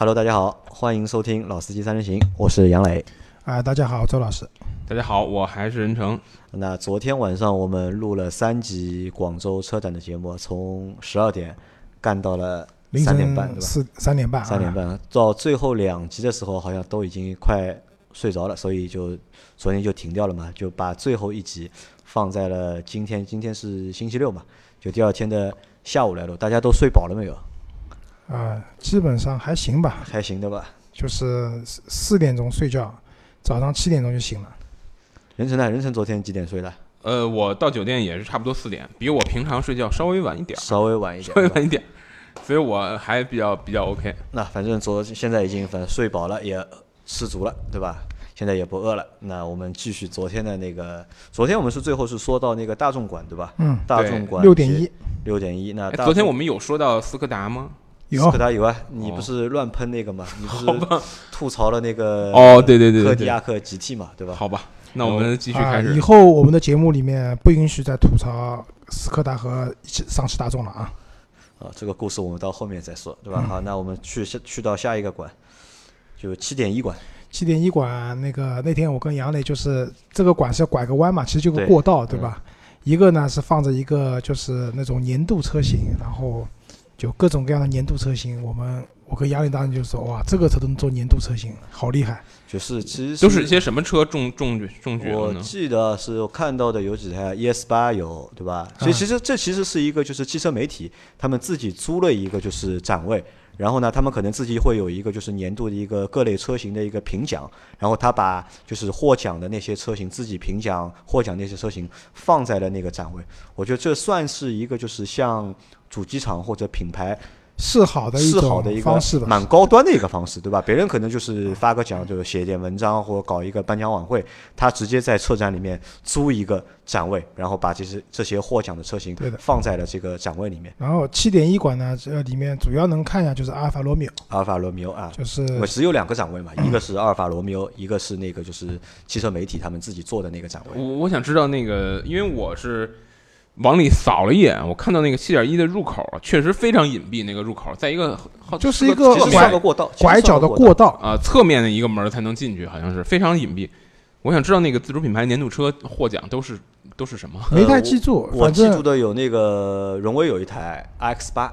Hello，大家好，欢迎收听《老司机三人行》，我是杨磊。啊，大家好，周老师。大家好，我还是任成。那昨天晚上我们录了三集广州车展的节目，从十二点干到了凌三点半，对吧？晨四三点半啊，三点半到最后两集的时候，好像都已经快睡着了，所以就昨天就停掉了嘛，就把最后一集放在了今天。今天是星期六嘛，就第二天的下午来录。大家都睡饱了没有？啊，基本上还行吧，还行的吧？就是四四点钟睡觉，早上七点钟就醒了。任晨呢？任晨昨天几点睡的？呃，我到酒店也是差不多四点，比我平常睡觉稍微晚一点，稍微晚一点，稍微晚一点，所以我还比较比较 OK。那反正昨现在已经反正睡饱了，也吃足了，对吧？现在也不饿了。那我们继续昨天的那个，昨天我们是最后是说到那个大众馆，对吧？嗯，大众馆六点一，六点一。那昨天我们有说到斯柯达吗？有斯柯达有啊，你哦不是乱喷那个吗？你不是吐槽了那个哦对对对迪亚克 GT 嘛，对吧？好吧，那我们继续啊开，始以。后我们的节目里面不允许再吐槽斯柯达和上汽大众了啊。啊，这个故事我们到后面再说，对嗯吧？好，那我们去下去到下一个馆，就七点一馆。七点一馆那个那天我跟杨磊就是这个馆是要拐个弯嘛，其实就个过道，对吧？一个呢是放着一个就是那种年度车型，然后就各种各样的年度车型。我们我跟杨磊当时就说哇，这个车都能做年度车型，好厉害。就是其实都是一些什么车中中中举我？记得是我看到的有几台 ES 八有，对吧？所以啊其实这其实是一个就是汽车媒体他们自己租了一个就是展位，然后呢，他们可能自己会有一个就是年度的一个各类车型的一个评奖，然后他把就是获奖的那些车型自己评奖获奖那些车型放在了那个展位。我觉得这算是一个就是像主机厂或者品牌示好的一示好的一个种方式吧。蛮高端的一个方式，对吧？别人可能就是发个奖，就是写一点文章或者搞一个颁奖晚会，他直接在车展里面租一个展位，然后把这些这些获奖的车型放在了这个展位里面。然后七点一馆呢，这里面主要能看一下就是阿尔法罗密欧，阿尔法罗密欧啊，就是我只有两个展位嘛，一个是阿尔法罗密欧，一个是那个就是汽车媒体他们自己做的那个展位。我我想知道那个，因为我是往里扫了一眼，我看到那个七点一的入口确实非常隐蔽，那个入口在一个 好就是一个拐算个过道，拐角的过过道。啊、侧面的一个门才能进去，好像是非常隐蔽。我想知道那个自主品牌年度车获奖都是都是什么？没太记住，我记住的有那个荣威有一台 RX 八，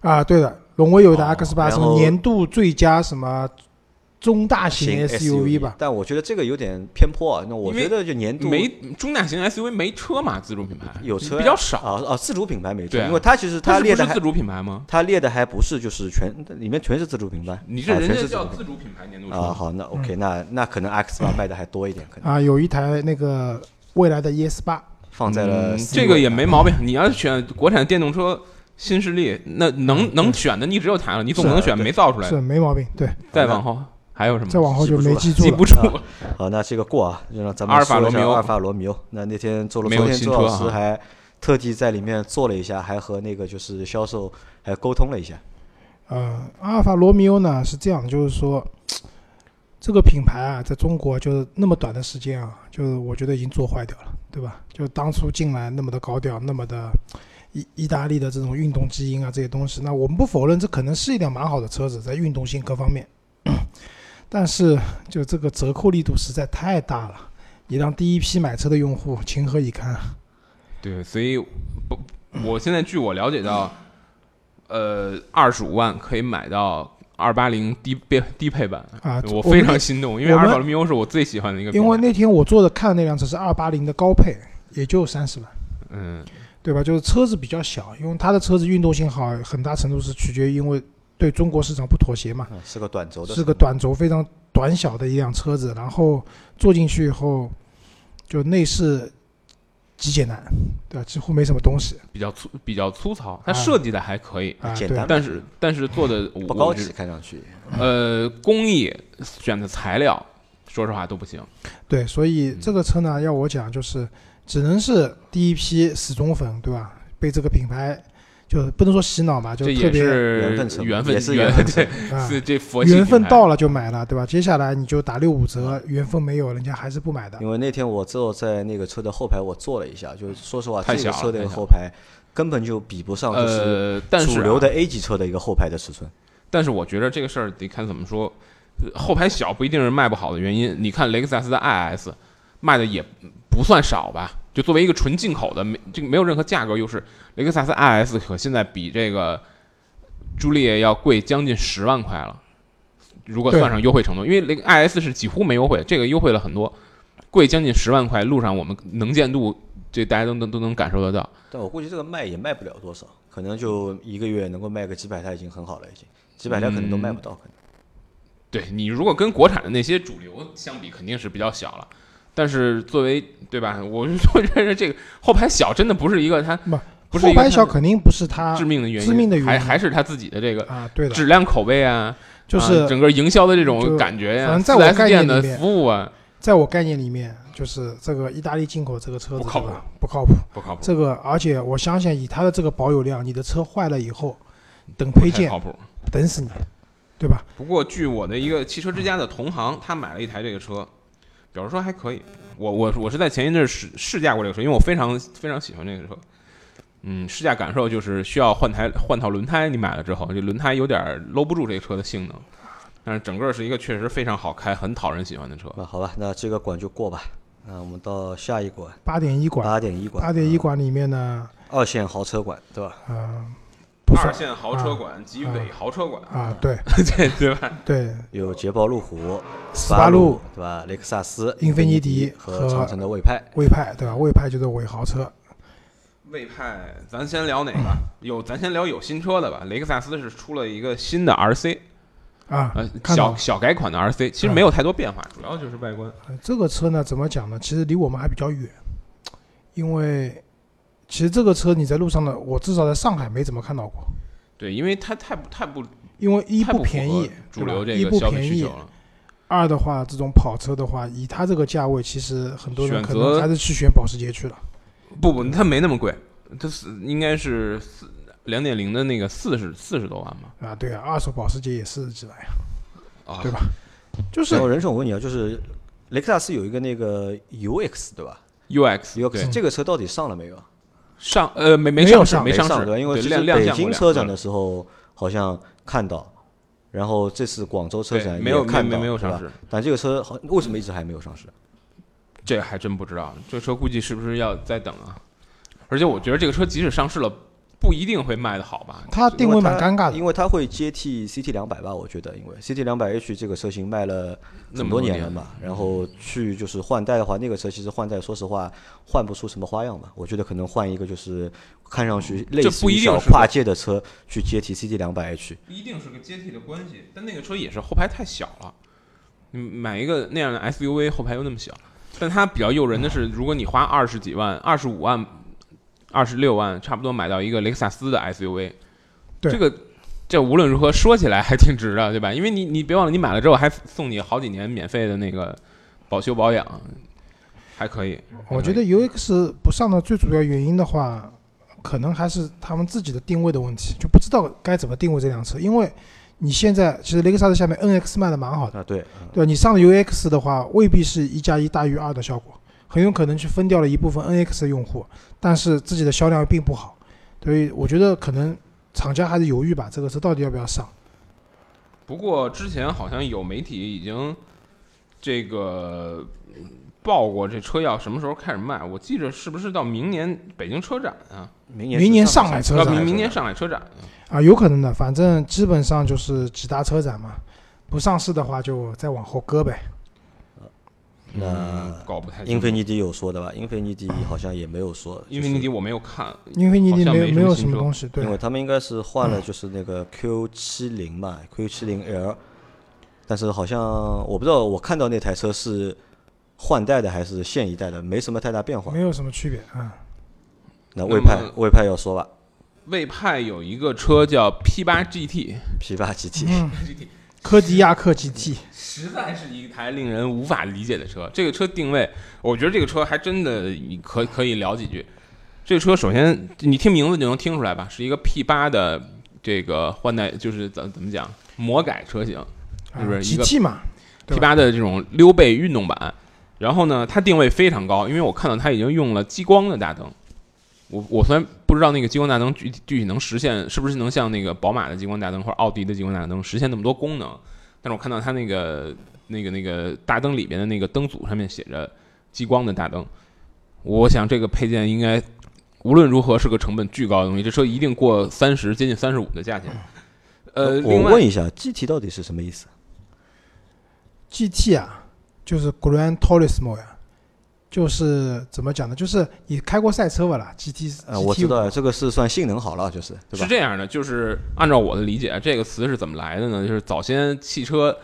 啊，对的，荣威有一台哦 X 八，什么年度最佳什么中大型 SUV 吧？但我觉得这个有点偏颇啊。那我觉得就年度没中大型 SUV 没车嘛，自主品牌有车呀比较少。啊啊，自主品牌没车，啊因为它其实它列的还不是自主品牌吗？它列的还不是就是全里面全是自主品牌，你这啊人家叫自主品牌年度车啊。好，那 OK，那那可能 X 八卖的还多一点，可能啊，有一台那个未来的 ES 八，放在了嗯这个也没毛病。你要选国产电动车新势力，那能能选的你只有它了，你总不能选没造出来的。是没毛病。对，再往后还有什么？再往后就没记住了。记不住啊好，那这个过啊，就让咱们阿尔法说一下罗密欧阿尔法罗密欧。那那天做了没有昨天周老师还特地在里面坐了一下，还和那个就是销售还沟通了一下。呃，阿尔法罗密欧呢是这样的，就是说这个品牌啊，在中国就是那么短的时间啊，就是我觉得已经做坏掉了，对吧？就当初进来那么的高调，那么的意意大利的这种运动基因啊这些东西，那我们不否认这可能是一辆蛮好的车子，在运动性各方面，但是就这个折扣力度实在太大了，你让第一批买车的用户情何以堪？对，所以不，我现在据我了解到，呃，二十五万可以买到二八零低配低配版啊我非常心动，因为我们阿尔法罗密欧是我最喜欢的一个。因为那天我坐着看的那辆车是二八零的高配，也就三十万。嗯，对吧？就是车子比较小，因为它的车子运动性好，很大程度是取决于因为对中国市场不妥协嘛，嗯，是个短轴的，是个短轴非常短小的一辆车子，然后坐进去以后，就内饰极简单，对吧？几乎没什么东西比较粗比较粗糙，它啊设计的还可以，啊，对简单但是但是做的不高级，看上去。呃，工艺选的材料，说实话都不行。对，所以嗯这个车呢，要我讲就是只能是第一批死忠粉，对吧？被这个品牌就不能说洗脑吧，就特别是缘分车缘分也是缘缘分车对，啊，是这佛缘分到了就买了，对吧？接下来你就打六五折，缘分没有，人家还是不买的。因为那天我坐在那个车的后排，我坐了一下，就是说实话，太小了这个车的后排根本就比不上就是主流的 A 级车的一个后排的尺寸。但是我觉得这个事儿得看怎么说，呃后排小不一定是卖不好的原因。你看雷克萨斯的 IS 卖的也不算少吧？就作为一个纯进口的，没这个没有任何价格优势，雷克萨斯 IS 可现在比这个朱丽叶要贵将近十万块了。如果算上优惠程度，因为雷 IS 是几乎没优惠，这个优惠了很多，贵将近十万块。路上我们能见度，这大家都能都能感受得到。但我估计这个卖也卖不了多少，可能就一个月能够卖个几百台已经很好了，已经几百台可能都卖不到，可能。对你如果跟国产的那些主流相比，肯定是比较小了。但是作为对吧，我就我认为这个后排小真的不是一个它不不是后排小肯定不是它致命的原因，致命的原因还还是他自己的这个啊，对的，质量口碑啊，就是啊整个营销的这种感觉呀、反正在我 S 概念店的里面服务啊，在我概念里面，就是这个意大利进口这个车子不靠谱不靠谱。不靠谱，这个，而且我相信以他的这个保有量，你的车坏了以后，等配件靠谱。等死你，对吧？不过据我的一个汽车之家的同行，他买了一台这个车，表示说还可以。我我我是在前一阵试试驾过这个车，因为我非常非常喜欢这个车。嗯，试驾感受就是需要换台换套轮胎，你买了之后，这轮胎有点搂不住这个车的性能，但是整个是一个确实非常好开、很讨人喜欢的车。那好吧，那这个馆就过吧。那我们到下一馆，八点一馆，八点一馆，八点一馆里面呢，二线豪车馆，对吧？呃，不算二线豪车馆及伪豪车馆，啊，对 对对吧？对，有捷豹路虎、斯巴鲁、对吧？雷克萨斯、英菲尼尼迪和和长城的魏派。魏派，对吧？魏派就是伪豪车，魏派，咱先聊哪个？有，咱先聊有新车的吧。雷克萨斯是出了一个新的 RC，啊呃，，小小改款的 RC，其实嗯没有太多变化，主要就是外观。呃这个车呢，怎么讲呢？其实离我们还比较远，因为其实这个车你在路上呢，我至少在上海没怎么看到过，对，因为它太不太不因为一不便宜，主流对吧一不这个消费便宜需求，了。二的话，这种跑车的话，以它这个价位，其实很多人可选择能还是去选保时捷去了。不不，它没那么贵，它是应该是四两点零的那个四十四十多万吧？啊，对啊，二手保时捷也四十几万呀，啊，对吧？就是然后任总，我问你啊，就是雷克萨斯有一个那个 UX 对吧？UX，UX 这个车到底上了没有啊？上呃没没上市没上市对吧？因为对这是北京车展的时候好像看到，然后这次广州车对展没有看到，没有上市，但这个车好为什么一直还没有上市？这还真不知道，这车估计是不是要再等啊？而且我觉得这个车即使上市了，不一定会卖的好吧？它定位蛮尴尬的，因为它会接替 CT 两百吧，我觉得，因为 CT 两百 H 这个车型卖了那么多年了嘛，然后去就是换代的话，那个车其实换代，说实话换不出什么花样吧。我觉得可能换一个就是看上去类似于小跨界的车去接替 CT 两百 H。不一定是个接替的关系，但那个车也是后排太小了。你买一个那样的 SUV，后排又那么小，但它比较诱人的是，如果你花二十几万、二十五万、二十六万，差不多买到一个雷克萨斯的 SUV，对这个这无论如何说起来还挺值的，对吧？因为你你别忘了，你买了之后还送你好几年免费的那个保修保养，还可以。我觉得 UX 不上的最主要原因的话，可能还是他们自己的定位的问题，就不知道该怎么定位这辆车。因为你现在其实雷克萨斯下面 NX 卖的蛮好的，啊，对，对吧？你上了 UX 的话，未必是一加一大于二的效果，很有可能去分掉了一部分 NX 的用户，但是自己的销量并不好。所以我觉得可能厂家还是犹豫吧，这个车到底要不要上。不过之前好像有媒体已经这个嗯报过这车要什么时候开始卖，我记着是不是到明年北京车展啊？明年明年上海车展明明年上海车展啊。啊，有可能的，反正基本上就是几大车展嘛，不上市的话就再往后搁呗。那嗯搞不太。英菲尼迪有说的吧？英菲尼迪好像也没有说，英菲尼迪我没有看，英菲尼迪好像没没有没什么东西，对因为他们应该是换了就是那个 Q 七零嘛，Q 七零 L，但是好像我不知道，我看到那台车是换代的还是现一代的，没什么太大变化没。有什么区别啊。那魏派魏派要说吧魏派有一个车叫 P 八 GT，，P 八 GT，嗯，科迪亚克 GT，实在是一台令人无法理解的车。这个车定位，我觉得这个车还真的可可以聊几句。这个车首先你听名字就能听出来吧，是一个 P 八的这个换代，就是怎怎么讲魔改车型啊是不是一个 GT 嘛？P 吧八的这种溜背运动版。然后呢，它定位非常高，因为我看到它已经用了激光的大灯，我我虽然不知道那个激光大灯具具体能实现是不是能像那个宝马的激光大灯或者奥迪的激光大灯实现那么多功能，但是我看到它那个那个那个大灯里边的那个灯组上面写着激光的大灯，我想这个配件应该无论如何是个成本巨高的东西，这车一定过三十接近三十五的价钱。呃，我问一下，GT 到底是什么意思？GT 啊，就是 Grand Turismo 呀，就是怎么讲呢？就是你开过赛车吧啦？GT 呃，我知道这个是算性能好了，就是对吧？是这样的，就是按照我的理解，这个词是怎么来的呢？就是早先汽车，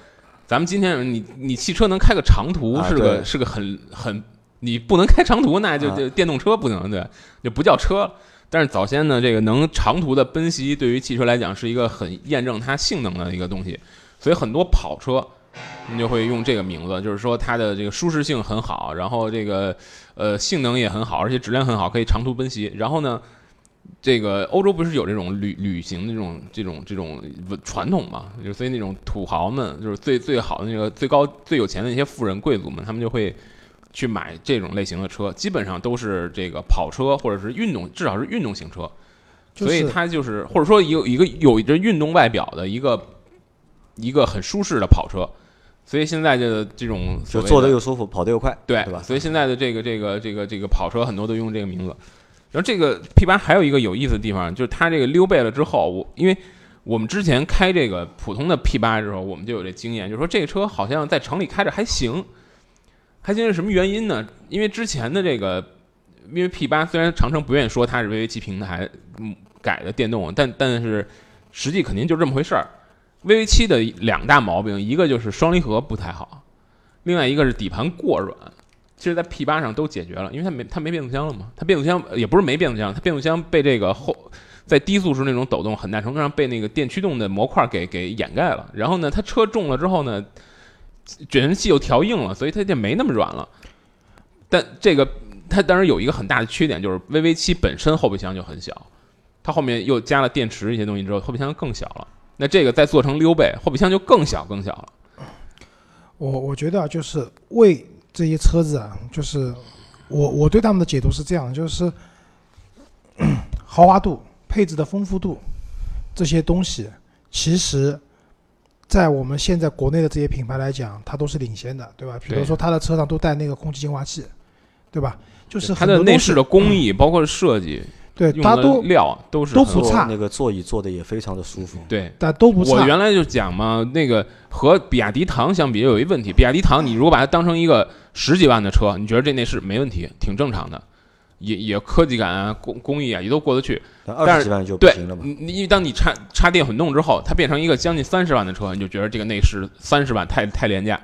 咱们今天你你汽车能开个长途啊是个、对是个很很，你不能开长途，那就啊就电动车不能对，就不叫车。但是早先呢，这个能长途的奔袭，对于汽车来讲是一个很验证它性能的一个东西，所以很多跑车，你就会用这个名字，就是说它的这个舒适性很好，然后这个呃性能也很好，而且质量很好，可以长途奔袭。然后呢，这个欧洲不是有这种旅旅行的这种这种这种传统嘛？就所以那种土豪们，就是最最好的那个最高最有钱的那些富人贵族们，他们就会去买这种类型的车，基本上都是这个跑车或者是运动，至少是运动型车。所以就是它就是或者说有一个有着运动外表的一个一个很舒适的跑车。所以现在的这种就坐的又舒服，跑得又快，对对吧？所以现在的这个这个这个这个跑车很多都用这个名字。然后这个 P 八还有一个有意思的地方，就是它这个溜背了之后，我因为我们之前开这个普通的 P 八的时候，我们就有这经验，就是说这个车好像在城里开着还行，还行是什么原因呢？因为之前的这个，因为 P 八虽然长城不愿意说它是 VV 七平台嗯改的电动，但但是实际肯定就这么回事儿。VV 七的两大毛病，一个就是双离合不太好，另外一个是底盘过软。其实，在 P 八上都解决了，因为它没它没变速箱了嘛。它变速箱也不是没变速箱，它变速箱被这个后在低速时那种抖动，很大程度上被那个电驱动的模块给给掩盖了。然后呢，它车重了之后呢，卷尘器又调硬了，所以它就没那么软了。但这个它当然有一个很大的缺点，就是 VV 七本身后备箱就很小，它后面又加了电池一些东西之后，后备箱更小了。那这个再做成溜背，后备箱就更小更小了。我我觉得啊，就是为这些车子啊，就是我我对他们的解读是这样，就是 豪华度、配置的丰富度这些东西，其实，在我们现在国内的这些品牌来讲，它都是领先的，对吧？比如说它的车上都带那个空气净化器，对吧？就是它的内饰的工艺，包括设计，对用的它都料都是很都不差那个座椅坐的也非常的舒服。对。但都不差。我原来就讲嘛，那个和比亚迪唐相比有一问题，比亚迪唐你如果把它当成一个十几万的车，你觉得这内饰没问题，挺正常的，也也科技感啊、工工艺啊也都过得去。但二十几万就不对行了嘛。你你因为当你插插电混动之后，它变成一个将近三十万的车，你就觉得这个内饰三十万太太廉价。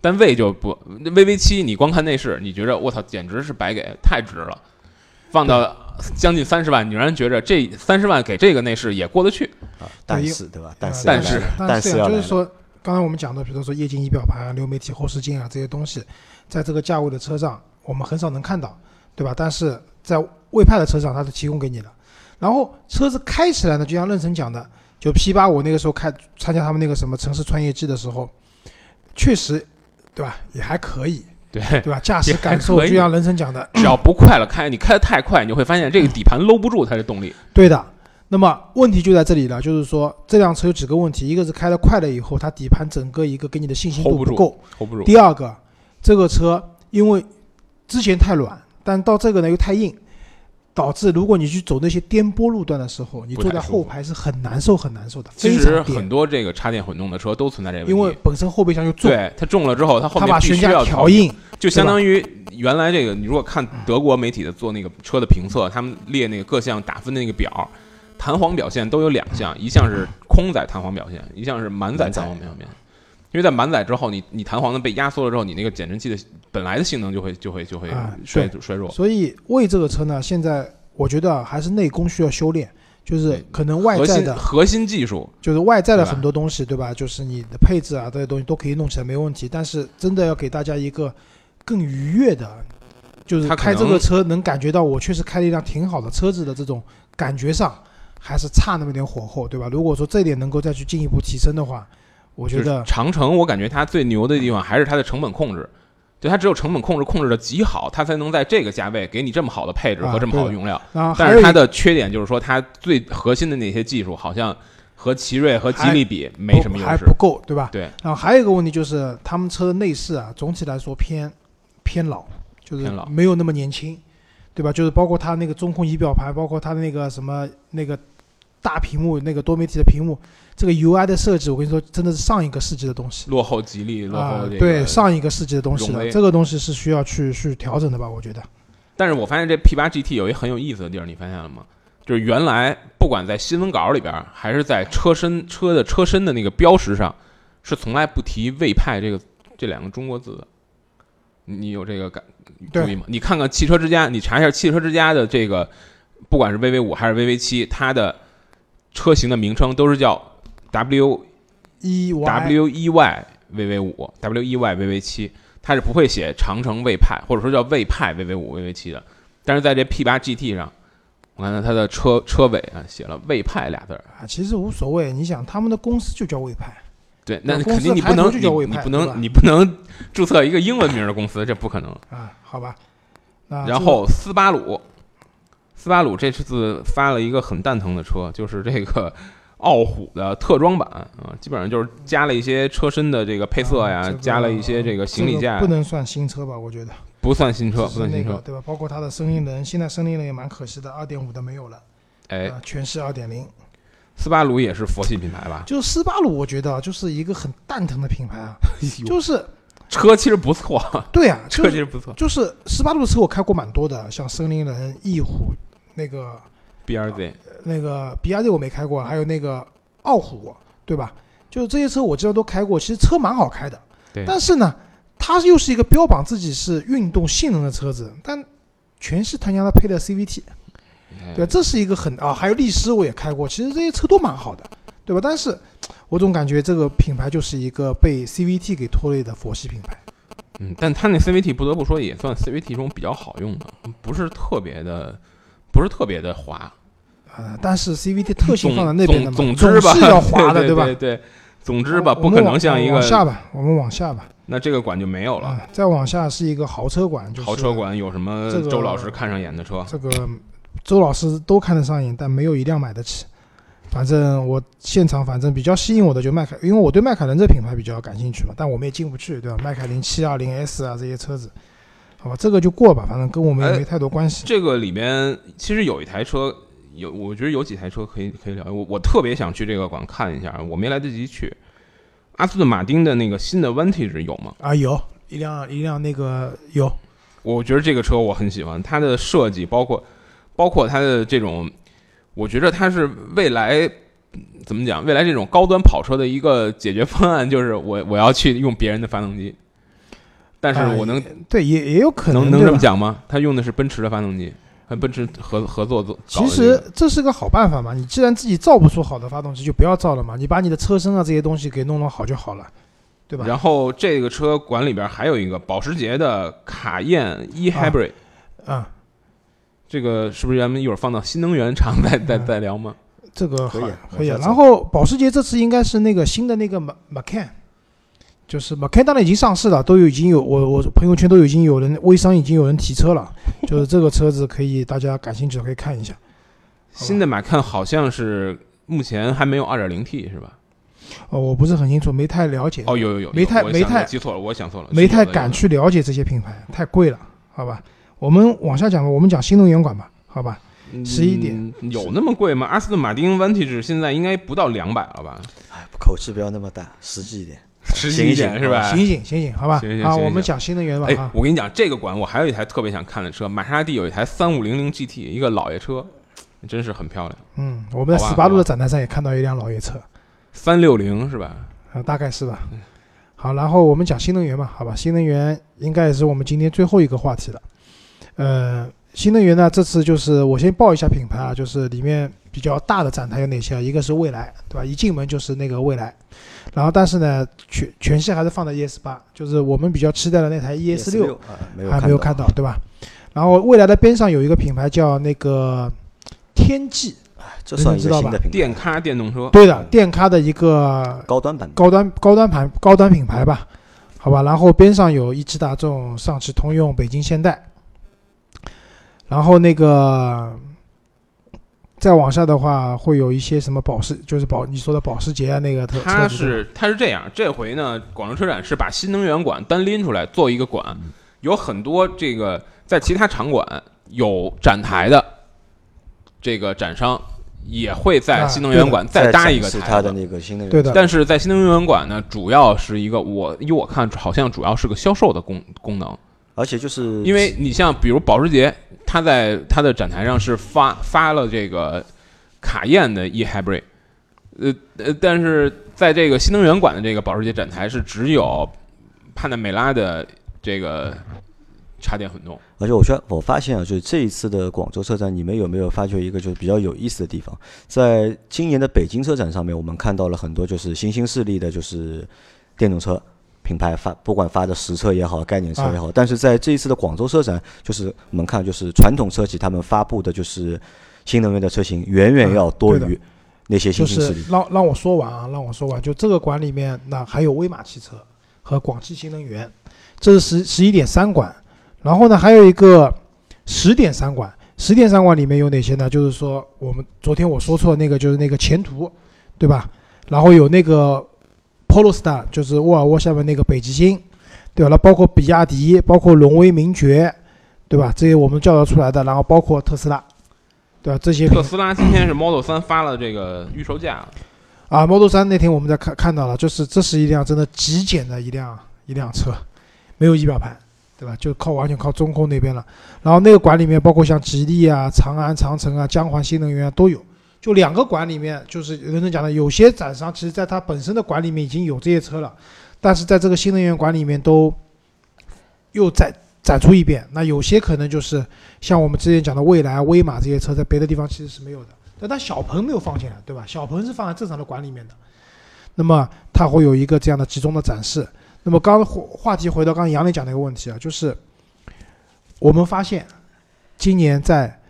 但魏就不，VV 七你光看内饰，你觉着我操，简直是白给，太值了。放到将近三十万，你让人觉着这三十万给这个内饰也过得去。啊，但是对吧？但是但是就是说，刚才我们讲的，比如说液晶仪表盘啊、流媒体后视镜啊这些东西，在这个价位的车上，我们很少能看到，对吧？但是在魏派的车上，它是提供给你的。然后车子开起来呢，就像任晨讲的，就 P 八，我那个时候开参加他们那个什么城市穿越季的时候，确实，对吧？也还可以，对，对吧？驾驶感受就像人生讲的，只要不快了开，你开的太快，你会发现这个底盘搂不住它的动力。对的。那么问题就在这里了，就是说这辆车有几个问题，一个是开得快了以后，它底盘整个一个给你的信心度不够，hold 不住。第二个，这个车因为之前太软，但到这个呢又太硬，导致如果你去走那些颠簸路段的时候，你坐在后排是很难受、很难受的，其实很。多这个插电混动的车都存在这个问题，因为本身后备箱就重，对它重了之后，它后面必把悬架须要调调硬，就相当于原来这个，你如果看德国媒体的做那个车的评测，他们列那个各项打分的那个表，弹簧表现都有两项，一项是空载弹簧表现，一项是满载弹簧表现。因为在满载之后，你你弹簧的被压缩了之后，你那个减震器的本来的性能就会就会就会啊衰对衰弱。所以为这个车呢，现在我觉得还是内功需要修炼，就是可能外在的，心核心技术，就是外在的很多东西，对吧？就是你的配置啊这些东西都可以弄起来没问题，但是真的要给大家一个更愉悦的，就是它可开这个车能感觉到我确实开了一辆挺好的车子的这种感觉上，还是差那么点火候，对吧？如果说这点能够再去进一步提升的话，我觉得长城，我感觉它最牛的地方还是它的成本控制。对它只有成本控制控制的极好，它才能在这个价位给你这么好的配置啊和这么好的用料。但是它的缺点就是说，它最核心的那些技术好像和奇瑞和吉利比没什么优势还不。够，对吧？对。然后还有一个问题就是，他们车的内饰啊，总体来说偏偏老，就是没有那么年轻，对吧？就是包括它那个中控仪表盘，包括它的那个什么那个大屏幕，那个多媒体的屏幕，这个 UI 的设计，我跟你说，真的是上一个世纪的东西。落后吉利，落啊后这个、，对上一个世纪的东西了，这个东西是需要去去调整的吧？我觉得但是我发现这 P 8 GT 有一很有意思的地儿，你发现了吗？就是原来不管在新闻稿里边，还是在车身车的车身的那个标识上，是从来不提魏派这个这两个中国字的。你你有这个感对注意吗？你看看汽车之家，你查一下汽车之家的这个，不管是 VV 五还是 VV 七，它的车型的名称都是叫 W E W E Y VV 五 W E Y VV 七，它是不会写长城魏派或者说叫魏派 VV 五 VV 七的，但是在这 P 八 GT 上，我看到它的车车尾啊写了魏派俩字儿。啊，其实无所谓。你想，他们的公司就叫魏派，对，那肯定你不能你不能你不能注册一个英文名的公司，这不可能。啊，好吧。啊，然后斯巴鲁，斯巴鲁这次发了一个很蛋疼的车，就是这个傲虎的特装版啊，基本上就是加了一些车身的这个配色呀，啊这个加了一些这个行李架这个，不能算新车吧？我觉得不算新车，不算新车。那个对吧？包括它的声音人，现在声音人也蛮可惜的，二点五的没有了，哎，啊，全是二点零。斯巴鲁也是佛系品牌吧？就是斯巴鲁，我觉得啊就是一个很蛋疼的品牌啊，就是车其实不错，对啊，车其实不错就是斯巴鲁的车我开过蛮多的，像森林人、翼虎，那个，BRZ 那个 B R Z 我没开过，还有那个傲虎，对吧？就是这些车我知道都开过，其实车蛮好开的。对但是呢，它又是一个标榜自己是运动性能的车子，但全是他娘的配的 C V T，哎对？这是一个很啊，还有力狮我也开过，其实这些车都蛮好的，对吧？但是我总感觉这个品牌就是一个被 C V T 给拖累的佛系品牌。嗯，但它那 CVT 不得不说也算 CVT 中比较好用的，不是特别的，不是特别的滑。啊，但是 C V T 特性放在那边的嘛，总总之吧，是要滑的，吧？对对对，总之吧，不可能像一个往往下吧，我们往下吧。那这个馆就没有了。啊，再往下是一个豪车馆，就是豪车馆有什么这周老师看上眼的车？这个周老师都看得上眼，但没有一辆买得起。反正我现场反正比较吸引我的就迈凯，因为我对迈凯伦这品牌比较感兴趣嘛，但我们也进不去，对吧？迈凯伦七二零 S 啊这些车子，好吧，这个就过吧，反正跟我们也哎没太多关系。这个里面其实有一台车，有我觉得有几台车可以可以聊。我我特别想去这个馆看一下，我没来得及去。阿斯顿马丁的那个新的 Vantage 有吗？啊，有一辆一辆那个有，我觉得这个车我很喜欢，它的设计包括包括它的这种，我觉得它是未来怎么讲？未来这种高端跑车的一个解决方案，就是我我要去用别人的发动机，但是啊我能、对也也有可能能这么？讲吗？他用的是奔驰的发动机，和奔驰合合作做。搞其实这是个好办法嘛，你既然自己造不出好的发动机，就不要造了嘛，你把你的车身啊这些东西给弄弄好就好了，对吧？然后这个车馆里边还有一个保时捷的卡宴 e Hybrid，、啊，这个是不是咱们一会儿放到新能源厂再再嗯再聊吗？这个可以啊可以然后保时捷这次应该是那个新的那个 Mac Macan，就是 Macan 当然已经上市了，都有已经有我我朋友圈都已经有人微商已经有人提车了，就是这个车子可以大家感兴趣的可以看一下。新的马看好像是目前还没有 2.0T 是吧？哦，我不是很清楚，没太了解，哦，有有有，没太没太记错了，我想错了，没太敢。去了解这些品牌，太贵了，好吧？我们往下讲吧，我们讲新能源馆吧，好吧？有的11点嗯有那么贵吗？阿斯顿马丁 Vantage 现在应该不到两百了吧？哎，口气不要那么大，实际一点。实际一点是吧？醒醒醒醒，好吧？啊，行行行行我们讲新能源吧哎啊，。我跟你讲，这个馆我还有一台特别想看的车，玛莎拉蒂有一台三五零零 GT，一个老爷车，真是很漂亮。嗯，我们在好吧斯巴鲁好吧的展台上也看到一辆老爷车。三六零是吧？啊，大概是吧嗯。好，然后我们讲新能源嘛，好吧？新能源应该也是我们今天最后一个话题了。呃，新能源呢，这次就是我先报一下品牌啊，就是里面比较大的展台有哪些啊？一个是蔚来，对吧？一进门就是那个蔚来，然后但是呢，全全系还是放在 ES 八，就是我们比较期待的那台 ES 六啊，还没有看到到，对吧？然后蔚来的边上有一个品牌叫那个天际，这算一知道吧个新的品牌，电咖电动车，对的，电咖的一个高端版。高端高端盘高端品牌吧。好吧，然后边上有一汽大众、上汽通用、北京现代，然后那个再往下的话，会有一些什么保时，就是保你说的保时捷啊，那个特它是它是这样，这回呢，广州车展是把新能源馆单拎出来做一个馆，有很多这个在其他场馆有展台的这个展商也会在啊新能源馆再搭一个台子。它的那个新能源对的。但是在新能源馆呢，主要是一个我依我看好像主要是个销售的功功能，而且就是因为你像比如保时捷，它在它的展台上是发发了这个卡宴的 e hybrid，呃呃，但是在这个新能源馆的这个保时捷展台是只有帕纳梅拉的这个插电混动。而且我觉我发现啊，就是这一次的广州车展，你们有没有发觉一个就是比较有意思的地方？在今年的北京车展上面，我们看到了很多就是新兴势力的，就是电动车品牌发，不管发的实车也好，概念车也好。但是在这一次的广州车展，就是我们看就是传统车企他们发布的就是新能源的车型，远远要多于那些新兴势力。让让我说完啊，让我说完。就这个馆里面，那还有威马汽车和广汽新能源，这是十十一点三馆。然后呢，还有一个十点三馆。十点三馆里面有哪些呢？就是说我们昨天我说错那个，就是那个前途，对吧？然后有那个 Polestar，就是沃尔沃下面那个北极星，对吧？那包括比亚迪，包括荣威名爵，对吧？这些我们叫得出来的。然后包括特斯拉，对吧？这些特斯拉今天是 Model 3发了这个预售价，啊，Model 3那天我们在看看到了，就是这是一辆真的极简的一辆一辆车，没有仪表盘，对吧？就靠完全靠中控那边了。然后那个馆里面包括像吉利啊、长安、长城啊、江淮新能源啊都有。就两个馆里面，就是人人讲的，有些展商其实在它本身的馆里面已经有这些车了，但是在这个新能源馆里面都又展展出一遍。那有些可能就是像我们之前讲的蔚来、威马这些车，在别的地方其实是没有的。但它小鹏没有放进来，对吧？小鹏是放在正常的馆里面的。那么它会有一个这样的集中的展示。那么刚话话题回到刚刚杨磊讲的一个问题啊，就是我们发现今年在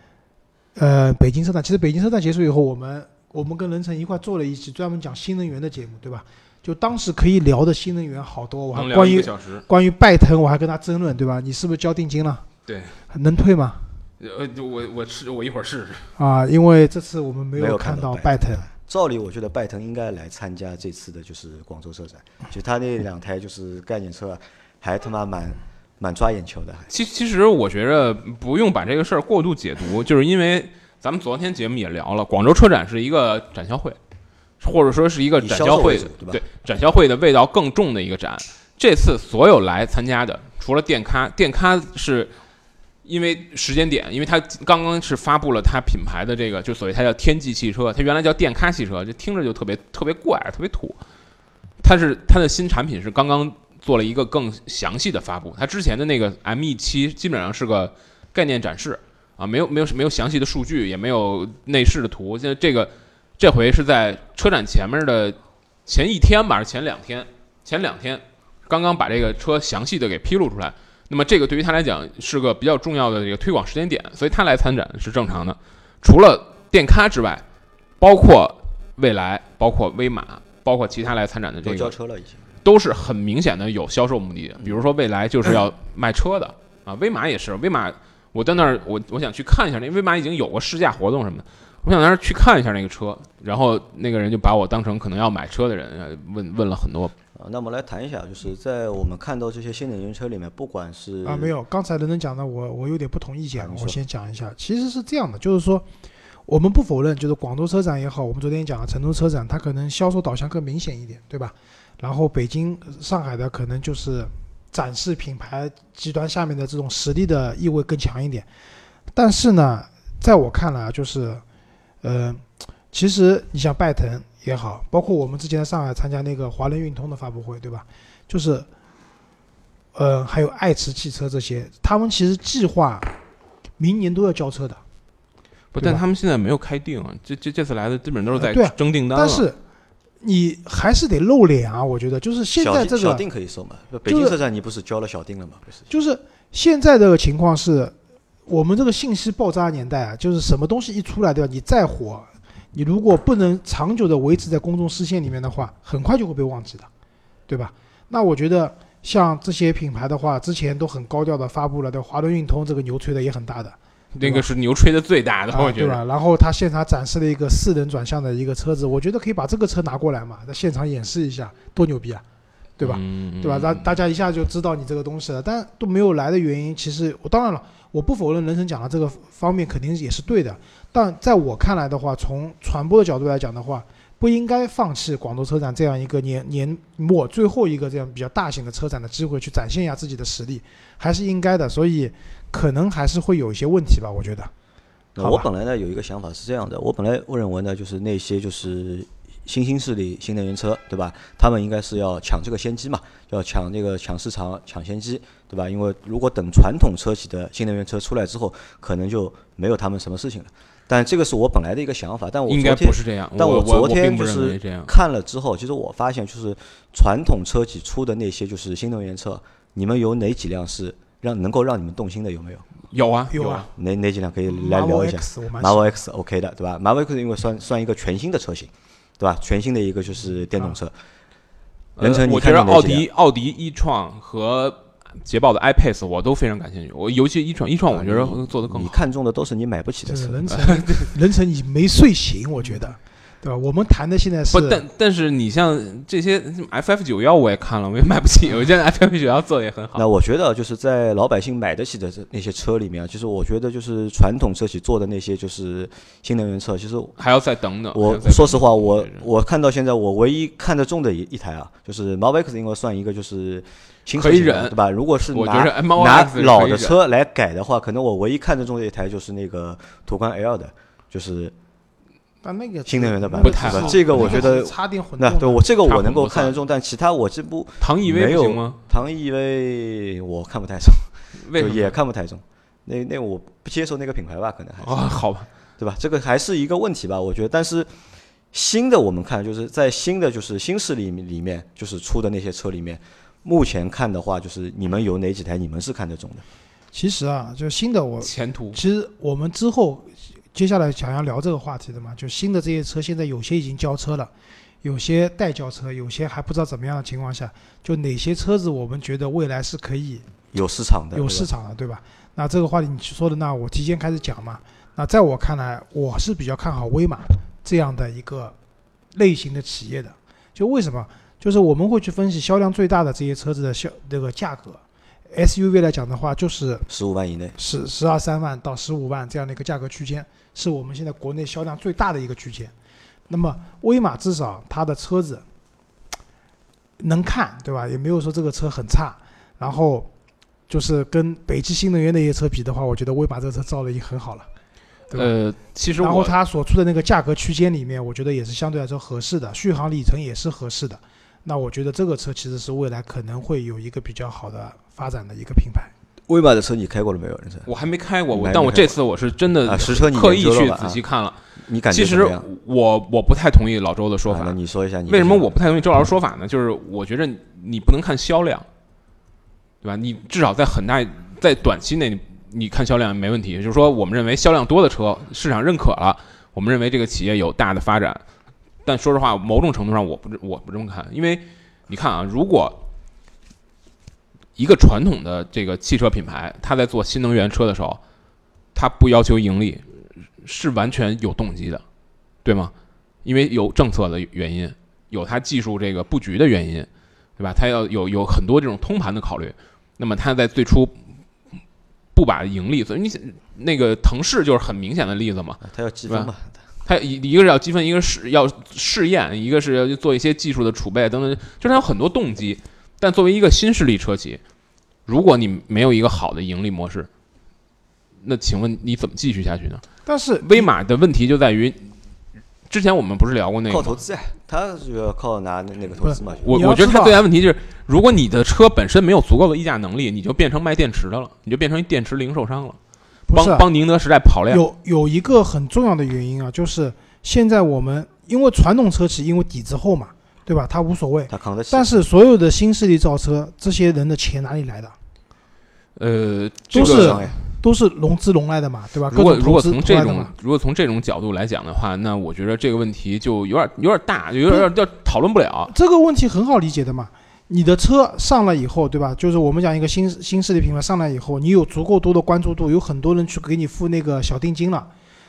呃北京车展，其实北京车展结束以后，我们我们跟任成一块做了一期专门讲新能源的节目，对吧？就当时可以聊的新能源好多，我还关于。关于拜腾，我还跟他争论，对吧？你是不是交定金了？对，能退吗？呃，我我试我一会儿试试。啊，因为这次我们没没有看看到拜腾。照理，我觉得拜腾应该来参加这次的就是广州车展，就他那两台就是概念车啊，还他妈蛮蛮抓眼球的，其其实我觉着不用把这个事儿过度解读，就是因为咱们昨天节目也聊了，广州车展是一个展销会，或者说是一个展销会对吧对展销会的味道更重的一个展。这次所有来参加的，除了电咖，电咖是因为时间点，因为它刚刚是发布了它品牌的这个，就所谓它叫天际汽车，它原来叫电咖汽车，就听着就特别特别怪，特别土。它是它的新产品是刚刚做了一个更详细的发布，它之前的那个 ME 七基本上是个概念展示啊，没有没有没有详细的数据，也没有内饰的图。现在这个这回是在车展前面的前一天吧，是前两天？前两天刚刚把这个车详细的给披露出来。那么这个对于他来讲是个比较重要的这个推广时间点，所以他来参展是正常的。除了电咖之外，包括蔚来、包括威马、包括其他来参展的这都交，车了已经。都是很明显的有销售目的的。比如说未来就是要卖车的啊，威马也是。威马我在那儿，我我想去看一下，那威马已经有过试驾活动什么的，我想在那儿去看一下那个车。然后那个人就把我当成可能要买车的人，呃问问了很多。啊，那我们来谈一下，就是在我们看到这些新能源车里面，不管是啊，没有，刚才人人讲的我我有点不同意见我先讲一下。其实是这样的，就是说，我们不否认，就是广州车展也好，我们昨天讲了成都车展，它可能销售导向更明显一点，对吧？然后北京、上海的可能就是展示品牌集团下面的这种实力的意味更强一点。但是呢，在我看来啊，就是，呃，其实你像拜腾也好，包括我们之前在上海参加那个华人运通的发布会，对吧？就是，呃，还有爱驰汽车这些，他们其实计划明年都要交车的。不，但他们现在没有开定啊，这这这次来的基本都是在呃对啊争订单了。但是你还是得露脸啊，我觉得就是现在这个小，定可以收嘛？北京车展你不是交了小定了吗？不是，就是现在这个情况是，我们这个信息爆炸年代啊，就是什么东西一出来，对吧？你再火，你如果不能长久的维持在公众视线里面的话，很快就会被忘记的，对吧？那我觉得像这些品牌的话，之前都很高调的发布了，对华伦运通这个牛吹的也很大的，那个是牛吹的最大的，啊我觉得。对吧？然后他现场展示了一个四轮转向的一个车子，我觉得可以把这个车拿过来嘛，在现场演示一下，多牛逼啊，对吧？嗯对吧？大大家一下就知道你这个东西了，但都没有来的原因，其实我当然了，我不否认人生讲的这个方面肯定也是对的，但在我看来的话，从传播的角度来讲的话，不应该放弃广州车展这样一个年年末最后一个这样比较大型的车展的机会，去展现一下自己的实力，还是应该的。所以可能还是会有一些问题吧，我觉得。那我本来呢有一个想法是这样的，我本来我认为呢，就是那些就是新兴势力、新能源车，对吧？他们应该是要抢这个先机嘛，要抢这个抢市场、抢先机，对吧？因为如果等传统车企的新能源车出来之后，可能就没有他们什么事情了。但这个是我本来的一个想法，但我应该昨天不是这样。但我昨天不就是这样。看了之后，其实我发现就是传统车企出的那些就是新能源车，你们有哪几辆是让能够让你们动心的？有没有？有啊有啊啊，哪哪几辆可以来聊一下 Marvel 欢 X OK 的，对吧？Marvel X 因为算算一个全新的车型，对吧？全新的一个就是电动车。呃任成，你我觉得奥迪、奥迪一创和捷豹的 iPace 我都非常感兴趣。我尤其一创，一创我觉得做的更好。你看中的都是你买不起的车。这个人成人成你没睡醒，我觉得，对吧？我们谈的现在是不，但但是你像这些 FF 九幺我也看了，我也买不起。我觉得 FF 九幺做的也很好。那我觉得就是在老百姓买得起的这那些车里面啊，就是我觉得就是传统车企做的那些就是新能源车，其实还要再等等。我说实话，我我看到现在我唯一看得中的一一台啊，就是 Marvel X 应该算一个就是新车可以忍对吧？如果是我觉拿得拿老的车来改的话，可能我唯一看得中的一台就是那个途观 L 的，就是但那个新能源的版本不太好这个我觉得插电混动，那对我这个我能够看得中，但其他我这不唐 EV 没有吗？唐 EV 我看不太中，为也看不太中。那那我不接受那个品牌吧，可能还是。哦，好吧，对吧？这个还是一个问题吧，我觉得。但是新的我们看，就是在新的就是新势力里面，就是出的那些车里面，目前看的话，就是你们有哪几台你们是看得中的？其实啊，就新的我，前途其实我们之后接下来想要聊这个话题的嘛，就新的这些车，现在有些已经交车了，有些待交车，有些还不知道怎么样的情况下，就哪些车子我们觉得未来是可以有市场的，有市场的，对吧？那这个话题你说的，那我提前开始讲嘛。那在我看来，我是比较看好威马这样的一个类型的企业的。就为什么？就是我们会去分析销量最大的这些车子的销那个价格。SUV 来讲的话，就是十五万以内。十十二三万到十五万这样的一个价格区间，是我们现在国内销量最大的一个区间。那么威马至少它的车子能看，对吧？也没有说这个车很差。然后就是跟北汽新能源那些车比的话，我觉得威马这个车造的已经很好了，呃，其实我然后它所处的那个价格区间里面，我觉得也是相对来说合适的，续航里程也是合适的。那我觉得这个车其实是未来可能会有一个比较好的发展的一个品牌。威马的车你开过了没有？我还没开过，我但我这次我是真的啊实车你刻意去仔细看了。你感其实？我我不太同意老周的说法你说一下为什么我不太同意周老师说法呢？就是我觉着你不能看销量，对吧？你至少在很大在短期内，你看销量没问题。就是说，我们认为销量多的车市场认可了，我们认为这个企业有大的发展。但说实话，某种程度上我不我不这么看，因为你看啊，如果一个传统的这个汽车品牌，它在做新能源车的时候，它不要求盈利，是完全有动机的，对吗？因为有政策的原因，有它技术这个布局的原因，对吧？它要有有很多这种通盘的考虑。那么它在最初不把盈利，所以你想那个腾势就是很明显的例子嘛。啊它要积分嘛？它一一个是要积分，一个是要试验，一个是要做一些技术的储备等等，就是它有很多动机。但作为一个新势力车企，如果你没有一个好的盈利模式，那请问你怎么继续下去呢？但是威马的问题就在于，之前我们不是聊过那个吗靠投资呀，它就要靠拿那那个投资嘛。我我觉得他最大问题就是，如果你的车本身没有足够的溢价能力，你就变成卖电池的了，你就变成一电池零售商了，帮帮宁德时代跑量。有有一个很重要的原因啊，就是现在我们因为传统车企因为底子厚嘛，对吧？他无所谓。它扛得起。但是所有的新势力造车，这些人的钱哪里来的？呃，都是个都是融资融来的嘛，对吧？如果如果从这种如果从这种角度来讲的话，那我觉得这个问题就有点有点大，就有点要讨论不了。这个问题很好理解的嘛。你的车上来以后，对吧？就是我们讲一个新新势力品牌上来以后，你有足够多的关注度，有很多人去给你付那个小定金了，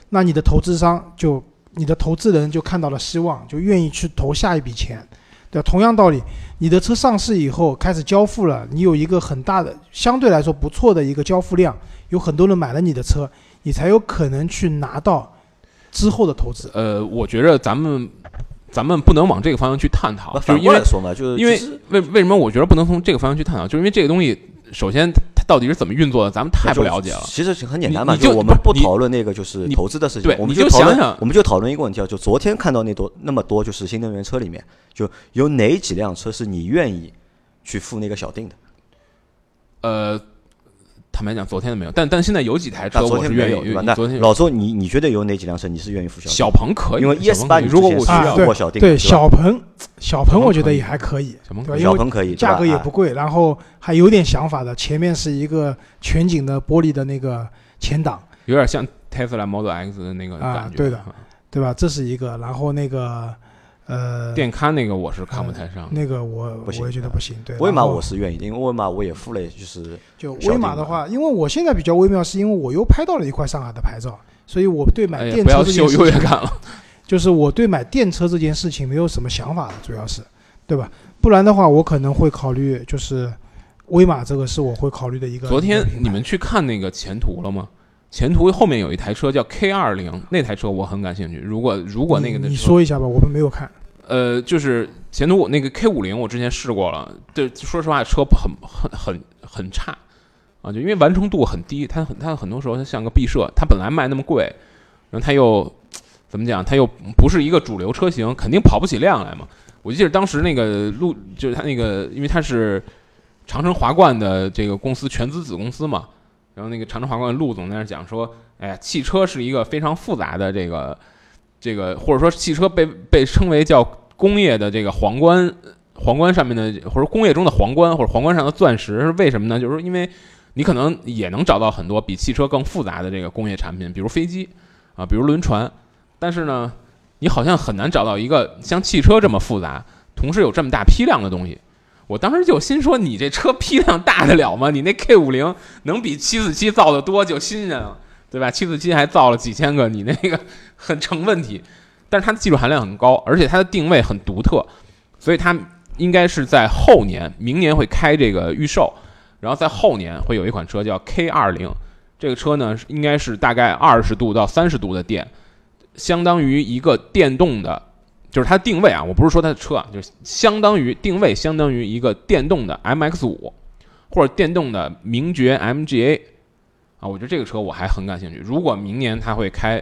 那你的投资商就你的投资人就看到了希望，就愿意去投下一笔钱，对吧？同样道理，你的车上市以后开始交付了，你有一个很大的相对来说不错的一个交付量，有很多人买了你的车，你才有可能去拿到之后的投资。呃，我觉着咱们咱们不能往这个方向去探讨，就是反因为过来说嘛，就是因为为为什么我觉得不能从这个方向去探讨，就是因为这个东西，首先它到底是怎么运作的，咱们太不了解了。其实很简单嘛，就我们不讨论那个就是投资的事情对，我们你就讨论想想我们就讨论一个问题啊，就昨天看到那多那么多就是新能源车里面，就有哪几辆车是你愿意去付那个小定的？呃，坦白讲，昨天的没有，但但现在有几台车我是愿意天没有，对吧？那昨天老周，你你觉得有哪几辆车你是愿意付小？小鹏可以，因为小 ES 八你如果我需要小定的对，小鹏，小鹏我觉得也还可以，小鹏可以小鹏可以，价格也不贵，然后还有点想法的，前面是一个全景的玻璃的那个前挡，有点像 Tesla Model X 的那个啊感觉。对的啊对吧？这是一个，然后那个呃，电咖那个我是看不太上。那个我不行我也觉得不行，对。威马我是愿意的，因为威马我也付了，就是就威马的话，因为我现在比较微妙，是因为我又拍到了一块上海的牌照，所以我对买电不要秀车这件事情，优越感了。就是我对买电车这件事情没有什么想法的，主要是，对吧？不然的话，我可能会考虑就是威马这个是我会考虑的一个。昨天你们去看那个前途了吗？前途后面有一台车叫 K 二零，那台车我很感兴趣。如果如果那个你你说一下吧，我们没有看。呃，就是前途那个 K 五零，我之前试过了，对，说实话，车很很很很差啊，就因为完成度很低，它很它很多时候它像个毕设，它本来卖那么贵，然后它又怎么讲，它又不是一个主流车型，肯定跑不起量来嘛。我记得当时那个路就是它那个，因为它是长城华冠的这个公司全资子公司嘛，然后那个长城华冠陆总在那儿讲说，哎呀，汽车是一个非常复杂的这个。这个或者说汽车被被称为叫工业的这个皇冠，皇冠上面的或者工业中的皇冠或者皇冠上的钻石，是为什么呢？就是说因为你可能也能找到很多比汽车更复杂的这个工业产品，比如飞机啊，比如轮船，但是呢，你好像很难找到一个像汽车这么复杂，同时有这么大批量的东西。我当时就心说，你这车批量大得了吗？你那 K 五零能比七四七造的多就新鲜了。对吧？七四七还造了几千个，你那个很成问题。但是它的技术含量很高，而且它的定位很独特，所以它应该是在后年，明年会开这个预售，然后在后年会有一款车叫 K 二零，这个车呢应该是大概二十度到三十度的电，相当于一个电动的，就是它定位啊，我不是说它的车啊，就是相当于定位相当于一个电动的 MX 五或者电动的名爵 MGA。啊，我觉得这个车我还很感兴趣。如果明年它会开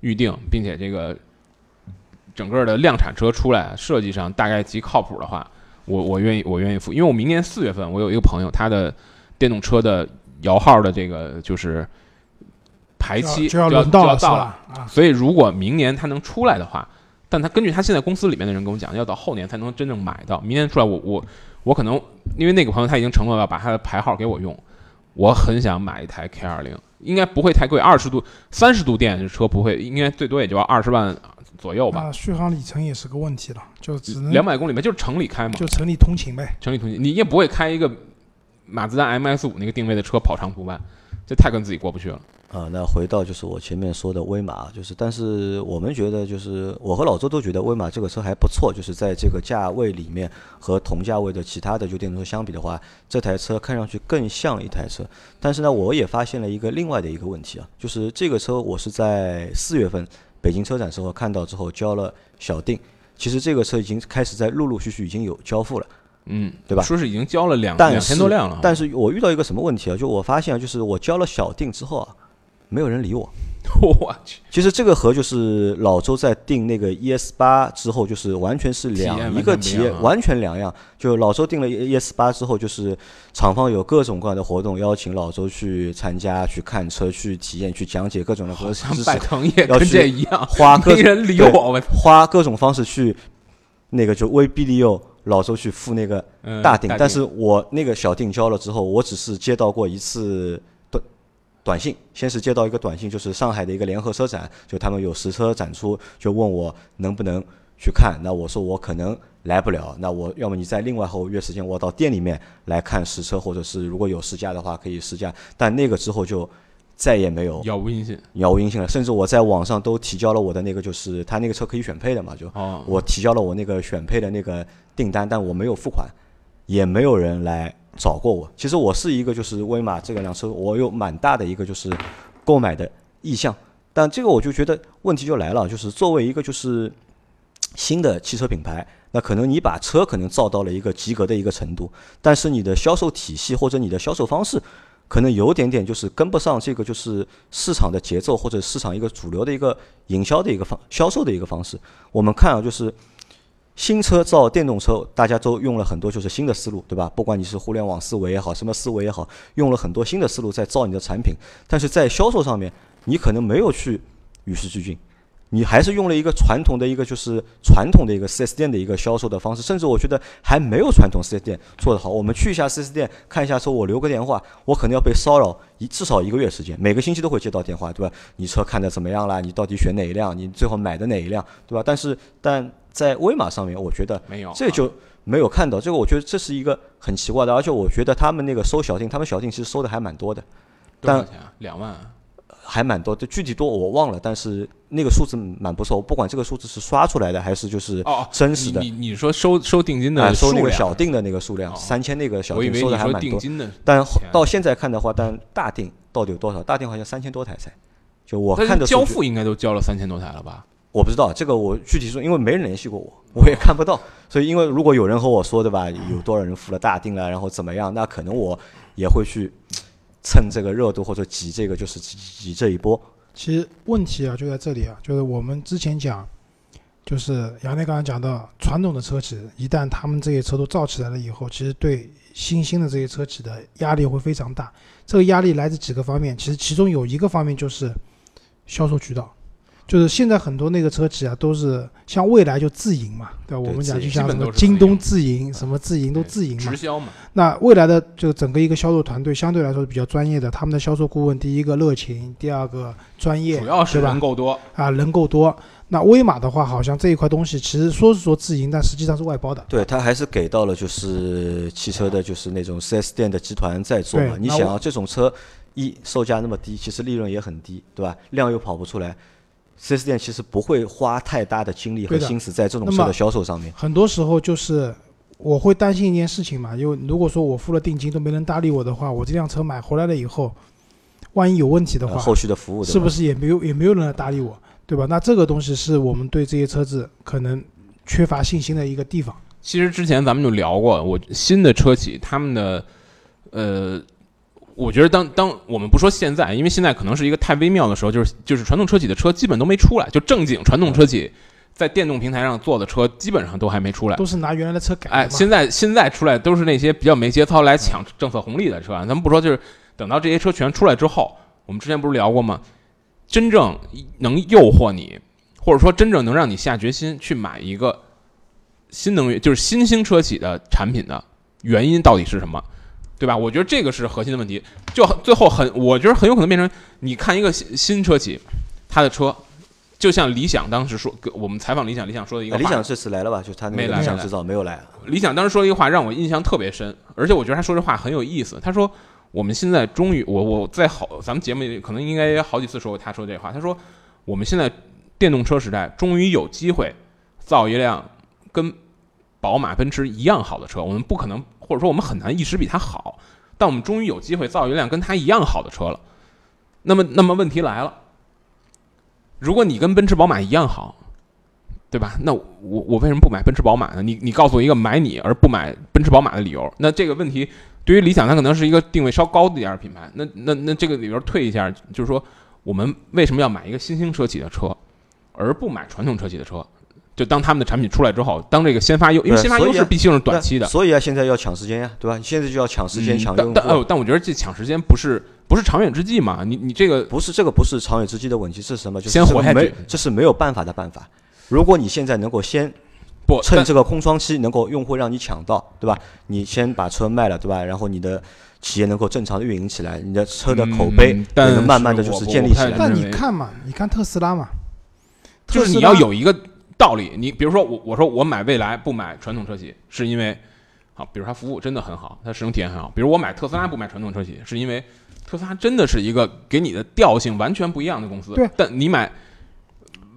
预定，并且这个整个的量产车出来，设计上大概极靠谱的话，我我愿意我愿意付。因为我明年四月份我有一个朋友，他的电动车的摇号的这个就是排期就要到了，到了，啊，所以如果明年它能出来的话，但他根据他现在公司里面的人跟我讲，要到后年才能真正买到。明年出来我，我我可能因为那个朋友他已经承诺要把他的牌号给我用。我很想买一台 K 二零，应该不会太贵，二十度、三十度电的车不会，应该最多也就要二十万左右吧。那续航里程也是个问题了，就只能两百公里呗，就是城里开嘛，就城里通勤呗。城里通勤，你也不会开一个马自达 MX 五那个定位的车跑长途吧？这太跟自己过不去了。啊，那回到就是我前面说的威马，就是但是我们觉得就是我和老周都觉得威马这个车还不错，就是在这个价位里面和同价位的其他的就电动车相比的话，这台车看上去更像一台车。但是呢，我也发现了一个另外的一个问题啊，就是这个车我是在四月份北京车展时候看到之后交了小定，其实这个车已经开始在陆陆续续已经有交付了。嗯，对吧说是已经交了两两千多辆了，但是我遇到一个什么问题啊？就我发现啊，就是我交了小定之后啊，没有人理我。我去，其实这个和就是老周在订那个 ES 八之后，就是完全是两完一个体验，完全两样。就老周订了 ES 八之后，就是厂方有各种各样的活动，邀请老周去参加、去看车、去体验、去讲解各种的和知识像拜，腾也跟要去这一样，花各没人理对我，花各种方式去那个就威逼利诱老周去付那个嗯大定，但是我那个小定交了之后，我只是接到过一次短短信，先是接到一个短信，就是上海的一个联合车展，就他们有实车展出，就问我能不能去看，那我说我可能来不了，那我要么你在另外后约时间，我到店里面来看实车，或者是如果有试驾的话可以试驾，但那个之后就再也没有杳无音信。杳无音信了，甚至我在网上都提交了我的那个，就是他那个车可以选配的嘛，就哦，我提交了我那个选配的那个订单，但我没有付款，也没有人来找过我。其实我是一个就是威马这个辆车，我有蛮大的一个就是购买的意向，但这个我就觉得问题就来了，就是作为一个就是新的汽车品牌，那可能你把车可能造到了一个及格的一个程度，但是你的销售体系或者你的销售方式。可能有点点就是跟不上这个就是市场的节奏或者市场一个主流的一个营销的一个方销售的一个方式。我们看啊，就是新车造电动车，大家都用了很多就是新的思路，对吧？不管你是互联网思维也好，什么思维也好，用了很多新的思路在造你的产品，但是在销售上面，你可能没有去与时俱进。你还是用了一个传统的一个就是传统的一个 4S 店的一个销售的方式，甚至我觉得还没有传统 4S 店做得好。我们去一下 4S 店看一下车，我留个电话，我可能要被骚扰一至少一个月时间，每个星期都会接到电话，对吧？你车看的怎么样了？你到底选哪一辆？你最后买的哪一辆，对吧？但是但在威马上面，我觉得没有，这就没有看到这个，我觉得这是一个很奇怪的，而且我觉得他们那个收小定，他们小定其实收的还蛮多的，但？两万。还蛮多的，具体多我忘了，但是那个数字蛮不错。不管这个数字是刷出来的还是就是哦，真实的，你你说收收定金的啊，收那个小定的那个数量，哦三千那个小定收的还蛮多。但到现在看的话，但大定到底有多少？大定好像三千多台才，就我看的交付应该都交了三千多台了吧？我不知道这个我具体说，因为没人联系过我，我也看不到。所以因为如果有人和我说对吧，有多少人付了大定了，然后怎么样，那可能我也会去蹭这个热度或者挤这个就是挤挤这一波。其实问题啊就在这里啊，就是我们之前讲，就是杨内刚刚讲到，传统的车企一旦他们这些车都造起来了以后，其实对新兴的这些车企的压力会非常大。这个压力来自几个方面，其实其中有一个方面就是销售渠道，就是现在很多那个车企啊都是像未来就自营嘛，对吧？我们讲就像什么京东自自营，什么自营都自营嘛直。销嘛，那未来的这个整个一个销售团队相对来说是比较专业的，他们的销售顾问第一个热情，第二个专业，主要是人够多，啊人够多。那威马的话，好像这一块东西其实说是说自营，但实际上是外包的。对他还是给到了就是汽车的，就是那种 4S 店的集团在做嘛。你想啊，这种车一售价那么低，其实利润也很低，对吧？量又跑不出来，4S 店其实不会花太大的精力和心思在这种车的销售上面。很多时候就是我会担心一件事情嘛，因为如果说我付了定金都没人搭理我的话，我这辆车买回来了以后，万一有问题的话，呃后续的服务是不是也没有也没有人来搭理我，对吧？那这个东西是我们对这些车子可能缺乏信心的一个地方。其实之前咱们就聊过，我新的车企他们的，呃，我觉得当当我们不说现在，因为现在可能是一个太微妙的时候，就是就是传统车企的车基本都没出来，就正经传统车企在电动平台上做的车基本上都还没出来。都是拿原来的车改的哎，现在现在出来都是那些比较没节操来抢政策红利的车啊。咱们不说，就是等到这些车全出来之后，我们之前不是聊过吗？真正能诱惑你，或者说真正能让你下决心去买一个新能源，就是新兴车企的产品的原因到底是什么？对吧？我觉得这个是核心的问题。就最后很，我觉得很有可能变成你看一个新新车企，他的车就像理想当时说，我们采访理想，理想说的一个理想这次来了吧？就他那个理想制造没有来。理想当时说了一个话，让我印象特别深，而且我觉得他说这话很有意思。他说：“我们现在终于，我我在好，咱们节目里可能应该也好几次说过他说这话。他说，我们现在电动车时代终于有机会造一辆跟宝马、奔驰一样好的车。我们不可能，或者说我们很难一直比它好，但我们终于有机会造一辆跟它一样好的车了。那么，那么问题来了，如果你跟奔驰、宝马一样好，对吧？那我我为什么不买奔驰、宝马呢？你你告诉我一个买你而不买奔驰、宝马的理由。那这个问题对于理想，它可能是一个定位稍高的一点的品牌。那那那这个里边退一下，就是说我们为什么要买一个新兴车企的车，而不买传统车企的车？就当他们的产品出来之后，当这个先发优，因为先发优势毕竟是短期的。所以啊，现在要抢时间呀，对吧？现在就要抢时间、嗯抢用但但哦。但我觉得这抢时间不是不是长远之计嘛？你你这个不是这个，不是长远之计的问题，是什么？就是先活下去这是没有办法的办法。如果你现在能够先不趁这个空窗期，能够用户让你抢到，对吧？你先把车卖了，对吧？然后你的企业能够正常的运营起来，你的车的口碑也能慢慢的就是建立起来。但认为你看嘛，你看特斯拉嘛，就是你要有一个道理。你比如说我我说我买未来不买传统车企，是因为好，比如它服务真的很好，它使用体验很好。比如我买特斯拉不买传统车企，是因为特斯拉真的是一个给你的调性完全不一样的公司。对，但你买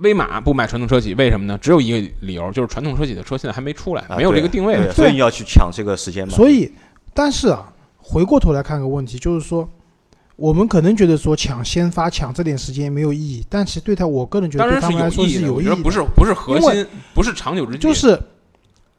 威马不买传统车企，为什么呢？只有一个理由，就是传统车企的车现在还没出来，啊没有这个定位。对，所以你要去抢这个时间嘛。所以，但是啊，回过头来看个问题，就是说，我们可能觉得说抢先发抢这点时间没有意义，但其实对他，我个人觉得对他们来说是有意义的，不是不是核心，不是长久之计。就是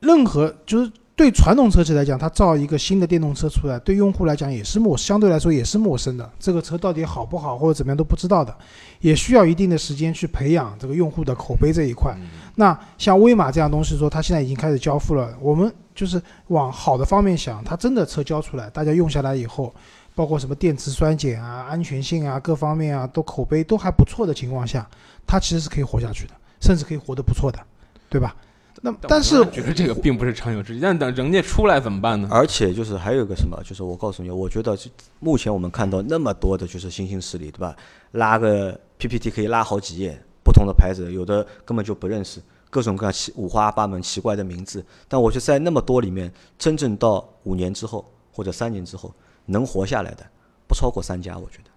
任何就是对传统车企来讲，它造一个新的电动车出来，对用户来讲也是陌，相对来说也是陌生的。这个车到底好不好或者怎么样都不知道的，也需要一定的时间去培养这个用户的口碑这一块。嗯那像威马这样东西说，它现在已经开始交付了，我们就是往好的方面想，它真的车交出来，大家用下来以后，包括什么电池衰减啊、安全性啊各方面啊，都口碑都还不错的情况下，它其实是可以活下去的，甚至可以活得不错的，对吧？那但是我觉得这个并不是长久之计，但等人家出来怎么办呢？而且就是还有一个什么，就是我告诉你，我觉得目前我们看到那么多的就是新兴势力，对吧？拉个 PPT 可以拉好几页，不同的牌子，有的根本就不认识，各种各样奇五花八门奇怪的名字。但我觉得在那么多里面，真正到五年之后或者三年之后能活下来的，不超过三家，我觉得。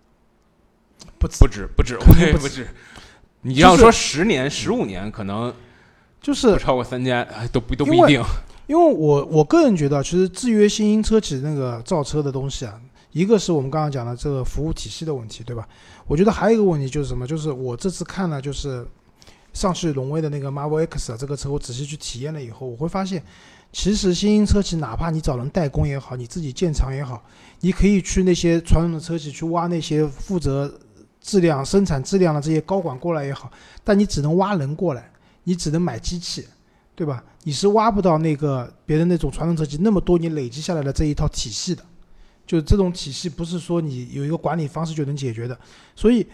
不不止不止，肯定不我也不止。你要说十年、十五年，可能就是不超过三家，哎，都不都不一定。因为我我个人觉得，其实制约新兴车企那个造车的东西啊，一个是我们刚刚讲的这个服务体系的问题，对吧？我觉得还有一个问题就是什么？就是我这次看了就是上汽荣威的那个 Marvel X 啊，这个车我仔细去体验了以后，我会发现，其实新兴车企哪怕你找人代工也好，你自己建厂也好，你可以去那些传统的车企去挖那些负责质量、生产质量的这些高管过来也好，但你只能挖人过来，你只能买机器，对吧？你是挖不到那个别人那种传统车企那么多年累积下来的这一套体系的，就这种体系不是说你有一个管理方式就能解决的。所以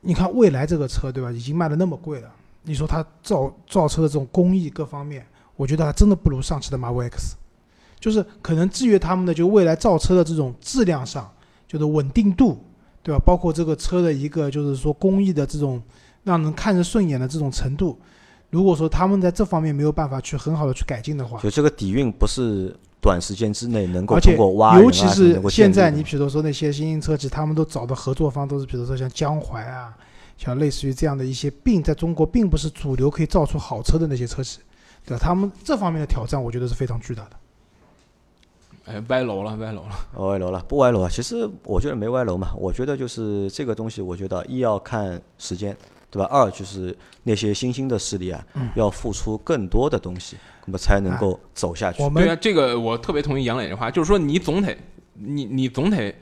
你看蔚来这个车，对吧？已经卖的那么贵了，你说它造造车的这种工艺各方面，我觉得还真的不如上汽的 Marvel X，就是可能制约他们的就未来造车的这种质量上，就是稳定度，对吧？包括这个车的一个就是说工艺的这种让人看着顺眼的这种程度。如果说他们在这方面没有办法去很好的去改进的话，就这个底蕴不是短时间之内能够通过挖尤其是现在，你比如说那些新兴车企，他们都找的合作方都是，比如说像江淮啊，像类似于这样的一些，并在中国并不是主流可以造出好车的那些车企，对吧？他们这方面的挑战，我觉得是非常巨大的。哎，歪楼了，歪楼了。哦歪楼了，不歪楼啊。其实我觉得没歪楼嘛。我觉得就是这个东西，我觉得一要看时间，对吧？二就是那些新兴的势力啊，嗯要付出更多的东西，那么才能够走下去。我们对啊，这个我特别同意杨磊的话，就是说你总得，你你总得，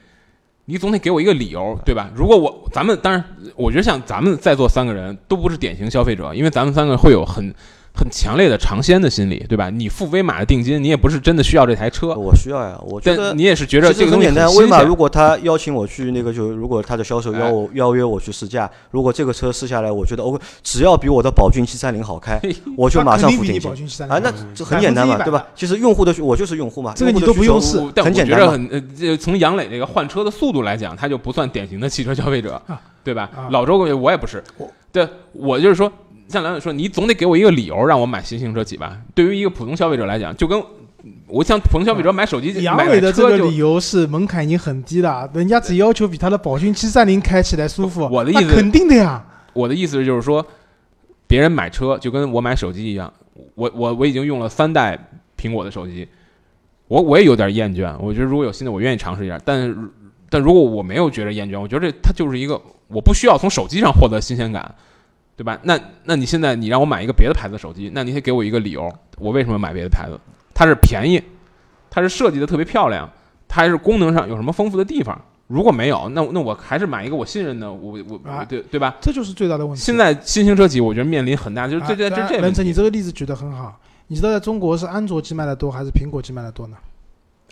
你总得给我一个理由，对吧？如果我咱们当然，我觉得像咱们在座三个人都不是典型消费者，因为咱们三个会有很很强烈的尝鲜的心理，对吧？你付威马的定金，你也不是真的需要这台车，我需要呀，我觉得但你也是觉得这个东西实很简单。威马如果他邀请我去那个，就如果他的销售邀我邀约我去试驾，如果这个车试下来，我觉得 OK，只要比我的宝骏七三零好开，我就马上付定金它肯定比你宝。骏七三啊，那这很简单嘛，对吧？其实用户的我就是用户嘛，这个你都不用试但我很简单嘛觉得很呃，这从杨磊这个换车的速度来讲，他就不算典型的汽车消费者，啊对吧？啊老周我也不是我，对我就是说，像梁磊说，你总得给我一个理由让我买新型车企吧？对于一个普通消费者来讲，就跟我像普通消费者买手机、买杨伟的这个理由是门槛已经很低了，人家只要求比他的宝骏七三零开起来舒服，我的意思肯定的呀。我的意思就是说，别人买车就跟我买手机一样，我我我已经用了三代苹果的手机，我我也有点厌倦。我觉得如果有新的，我愿意尝试一下。但是但如果我没有觉得厌倦，我觉得这它就是一个我不需要从手机上获得新鲜感，对吧？那那你现在你让我买一个别的牌子的手机，那你得给我一个理由，我为什么买别的牌子？它是便宜，它是设计的特别漂亮，它还是功能上有什么丰富的地方？如果没有，那那我还是买一个我信任的，我我对对吧？这就是最大的问题。现在新型车企，我觉得面临很大，就是这这这这问题任成，你这个例子举得很好。你知道在中国是安卓机卖的多还是苹果机卖的多呢？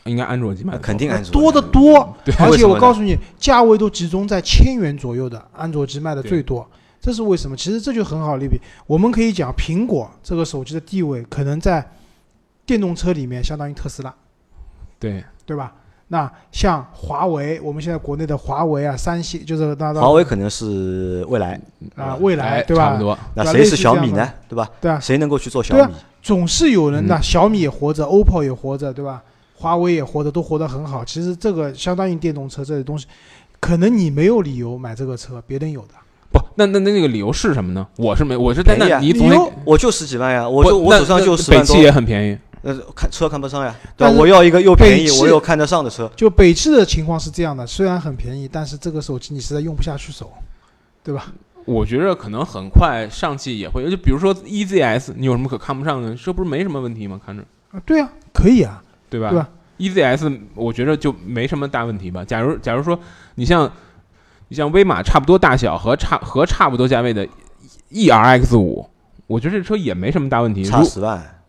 应该安卓机卖的肯定安卓多得多。而且我告诉你，价位都集中在千元左右的安卓机卖的最多。这是为什么？其实这就很好类比。我们可以讲，苹果这个手机的地位可能在电动车里面相当于特斯拉，对对吧？那像华为，我们现在国内的华为啊、三星，就是那华为可能是未来，啊未来哎对吧？差不多。那谁是小米呢？对吧？对啊，谁能够去做小米？总是有人的，嗯小米也活着，OPPO 也活着，对吧？华为也活着，都活得很好。其实这个相当于电动车这些东西，可能你没有理由买这个车，别人有的。不，那那那那个理由是什么呢？我是没，我是在那你总得我就十几万呀，我就我手上就十万北汽，也很便宜，呃，看车看不上呀，对吧？但我要一个又便宜我又看得上的车，就北汽的情况是这样的，虽然很便宜，但是这个手机你实在用不下去手，对吧？我觉着可能很快上汽也会，就比如说 EZS，你有什么可看不上的？这不是没什么问题吗？看着啊，对啊，可以啊，对吧？对吧 EZS 我觉得就没什么大问题吧。假如假如说你像你像威马差不多大小和差和差不多价位的 ERX 五，我觉得这车也没什么大问题。如差十万，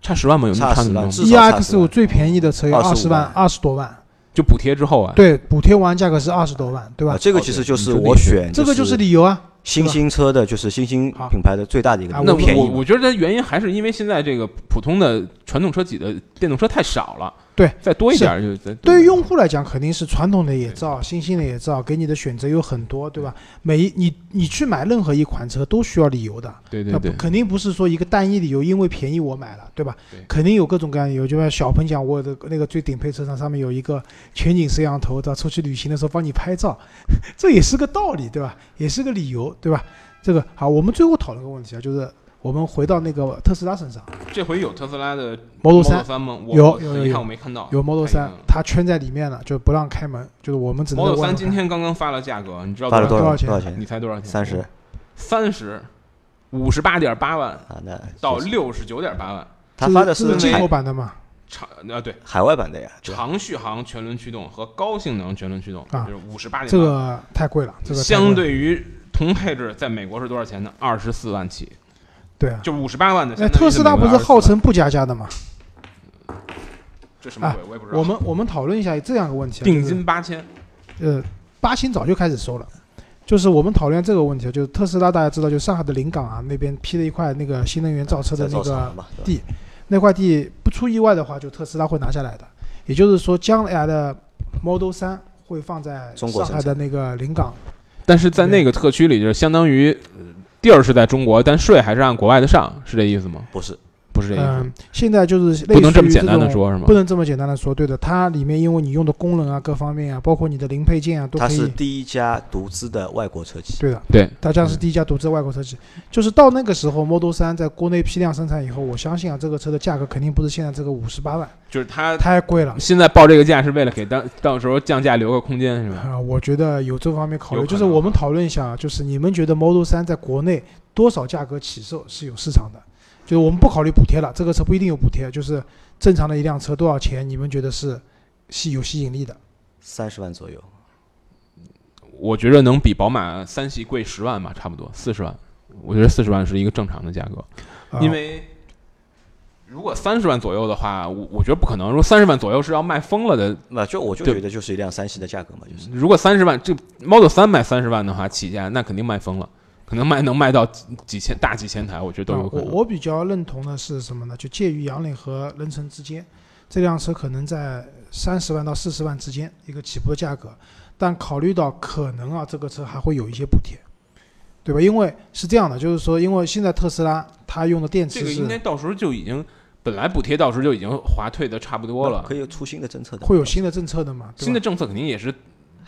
差十万吗？有那么差10差那么多吗？万至少差 EX 五最便宜的车要二十25万，万二十多万，就补贴之后啊，对，补贴完价格是二十多万，对吧啊？这个其实就是我选，这个就是理由啊。新兴车的，就是新兴品牌的最大的一个啊那便宜嘛。我我觉得原因还是因为现在这个普通的传统车企的电动车太少了，对，再多一点儿就再对于用户来讲，肯定是传统的也造，新兴的也造，给你的选择有很多，对吧？每一你你去买任何一款车都需要理由的，对对对，肯定不是说一个单一理由，因为便宜我买了，对吧？对肯定有各种各样的理由。就像小鹏讲，我的那个最顶配车上上面有一个全景摄像头的，出去旅行的时候帮你拍照，这也是个道理，对吧？也是个理由，对吧？这个好，我们最后讨论个问题啊，就是我们回到那个特斯拉身上。这回有特斯拉的，Model 3三三吗？有有有。我没看到，有 Model 三它圈在里面了，就不让开门，就是我们只能 Model 三今天刚刚发了价格，你知道发了多少钱多少钱？你猜多少钱？三十。三十，五十八点八万啊，那到就是六十九点八万，它发的是进口版的嘛？长啊对，海外版的呀，长续航全轮驱动和高性能全轮驱动，啊。就是五十八点这个太贵了，这个相对于同配置在美国是多少钱呢？二十四万起，对啊。就五十八万的。那特斯拉不是号称不加价的吗？这什么鬼？我也不知道。我们我们讨论一下这样一个问题啊，定就是金八千，呃，八千早就开始收了。就是我们讨论这个问题啊，就是特斯拉大家知道，就上海的临港啊那边批了一块那个新能源造车的那个地那块地，不出意外的话，就特斯拉会拿下来的。也就是说，将来的 Model 三会放在上海的那个临港。但是在那个特区里，就是相当于呃地儿是在中国，但税还是按国外的上，是这意思吗？不是不是这意思，嗯，现在就是类不能这么简单的说，是吗不？能这么简单的说，对的，它里面因为你用的功能啊，各方面啊，包括你的零配件啊，都可以它是。第一家独资的外国车企，对的，对，大家是第一家独资外国车企，就是到那个时候，Model 3在国内批量生产以后，我相信啊，这个车的价格肯定不是现在这个五十八万，就是它太贵了。现在报这个价是为了给到到时候降价留个空间，是吧？啊、我觉得有这方面考虑，就是我们讨论一下啊，就是你们觉得 Model 3在国内多少价格起售是有市场的？就是我们不考虑补贴了，这个车不一定有补贴，就是正常的一辆车多少钱，你们觉得是吸有吸引力的？三十万左右。我觉得能比宝马三系贵十万吧，差不多四十万。我觉得四十万是一个正常的价格，啊因为如果三十万左右的话，我我觉得不可能。如果三十万左右是要卖疯了的，那就我就觉得就是一辆三系的价格嘛，就是如果三十万这 Model 三卖三十万的话，起价那肯定卖疯了，可能卖能卖到几几千大几千台，我觉得都有可能。啊我我比较认同的是什么呢？就介于杨磊和任成之间，这辆车可能在三十万到四十万之间一个起步的价格，但考虑到可能啊，这个车还会有一些补贴，对吧？因为是这样的，就是说，因为现在特斯拉它用的电池这个应该到时候就已经本来补贴到时候就已经划退的差不多了可，以出新的政策的，会有新的政策的嘛，新的政策肯定也是再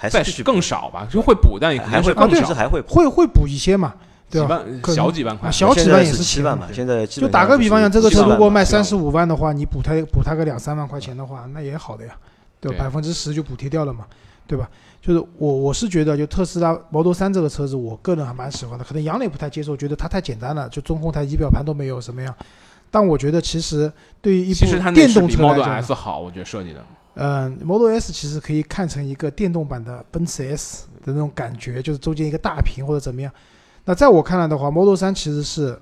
还是更少吧，就会补，但也还会更少啊对是，还会会会补一些嘛，对吧？可能小几万块啊，小几万也是七万嘛，现在就打个比方像，这个车如果卖三十五万的话，你补它补它个两三万块钱的话，那也好的呀，对吧？百分之十就补贴掉了嘛，对吧？就是我我是觉得，就特斯拉 Model 三这个车子，我个人还蛮喜欢的。可能杨磊不太接受，觉得它太简单了，就中控台、仪表盘都没有什么样。但我觉得其实对于一其实它那部电是比动车来 Model，S 好，我觉得设计的。嗯，Model S 其实可以看成一个电动版的奔驰 S 的那种感觉，就是中间一个大屏或者怎么样。那在我看来的话，Model 3其实是，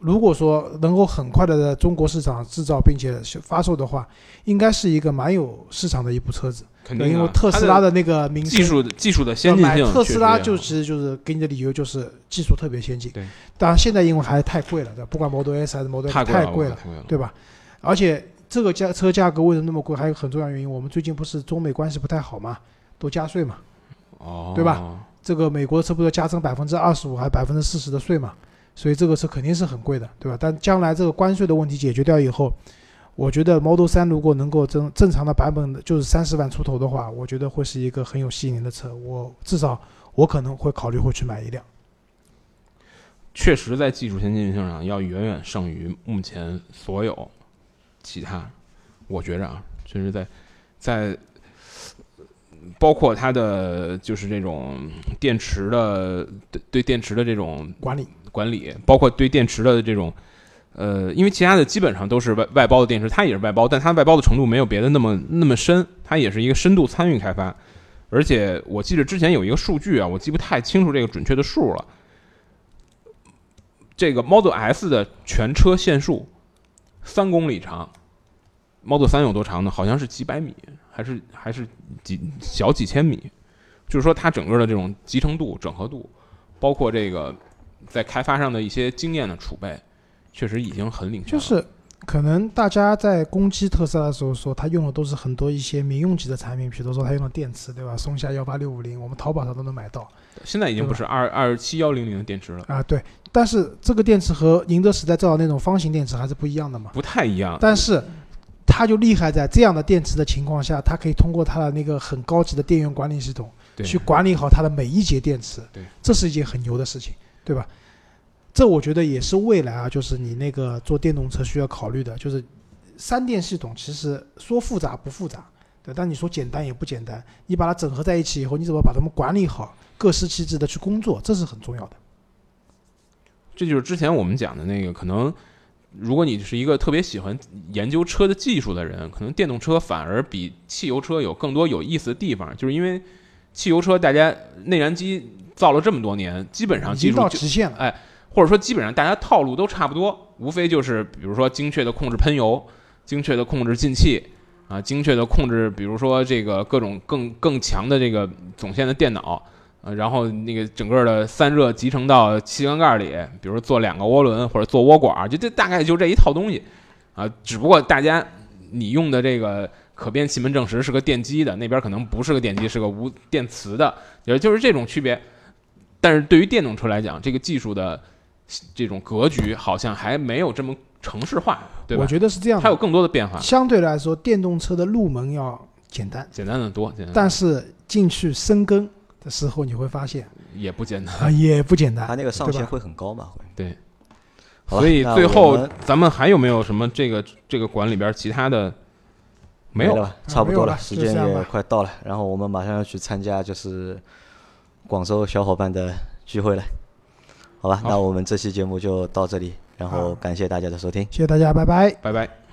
如果说能够很快的在中国市场制造并且发售的话，应该是一个蛮有市场的一部车子。肯定啊因为特斯拉的那个名声技术的技术的先进买性，特斯拉就其实就是给你的理由就是技术特别先进。对，当然现在因为还是太贵了，对吧？不管 Model S 还是 Model 太贵了，太贵了。对吧？而且这个价车价格为什么那么贵？还有很重要原因，我们最近不是中美关系不太好嘛，都加税嘛。哦，对吧？这个美国车不是加征百分之二十五还百分之四十的税嘛？所以这个车肯定是很贵的，对吧？但将来这个关税的问题解决掉以后，我觉得 Model 三如果能够正正常的版本的就是三十万出头的话，我觉得会是一个很有吸引力的车。我至少我可能会考虑会去买一辆。确实，在技术先进性上要远远胜于目前所有其他。我觉着啊，就是在在包括它的就是这种电池的对对电池的这种管理管理，包括对电池的这种呃，因为其他的基本上都是外外包的电池，它也是外包，但它外包的程度没有别的那么那么深，它也是一个深度参与开发。而且我记得之前有一个数据啊，我记不太清楚这个准确的数了。这个 Model S 的全车线数三公里长，Model 3有多长呢？好像是几百米，还是还是几小几千米？就是说它整个的这种集成度、整合度，包括这个在开发上的一些经验的储备，确实已经很领先。就是可能大家在攻击特斯拉的时候说，它用的都是很多一些民用级的产品，比如说它用的电池，对吧？松下幺八六五零，我们淘宝上都能买到现在已经不是二二七幺零零的电池了，啊。对，但是这个电池和宁德时代造的那种方形电池还是不一样的嘛。不太一样。但是它就厉害在这样的电池的情况下，它可以通过它的那个很高级的电源管理系统，去管理好它的每一节电池。对，这是一件很牛的事情，对吧？这我觉得也是未来啊，就是你那个做电动车需要考虑的，就是三电系统其实说复杂不复杂，对，但你说简单也不简单。你把它整合在一起以后，你怎么把它们管理好，各司其职的去工作，这是很重要的。这就是之前我们讲的那个，可能如果你是一个特别喜欢研究车的技术的人，可能电动车反而比汽油车有更多有意思的地方，就是因为汽油车大家内燃机造了这么多年，基本上技术就极限了。哎或者说基本上大家套路都差不多，无非就是比如说精确的控制喷油，精确的控制进气，啊，精确的控制，比如说这个各种更更强的这个总线的电脑，呃，然后那个整个的散热集成到气缸盖里，比如说做两个涡轮或者做涡管，就这大概就这一套东西，啊，只不过大家你用的这个可变气门正时是个电机的，那边可能不是个电机，是个无电磁的，也就是这种区别。但是对于电动车来讲，这个技术的这种格局好像还没有这么城市化，对吧我？觉得是这样的。还有更多的变化，相对来说，电动车的入门要简单，简单的多，简单但是进去深耕的时候，你会发现也不简单。啊，也不简单。它那个上限会很高嘛？会。对，所以最后咱们还有没有什么这个这个馆里边其他的？没有了，差不多了时间也快到了，然后我们马上要去参加就是广州小伙伴的聚会了，好吧？那我们这期节目就到这里，然后感谢大家的收听。谢谢大家，拜拜。拜拜。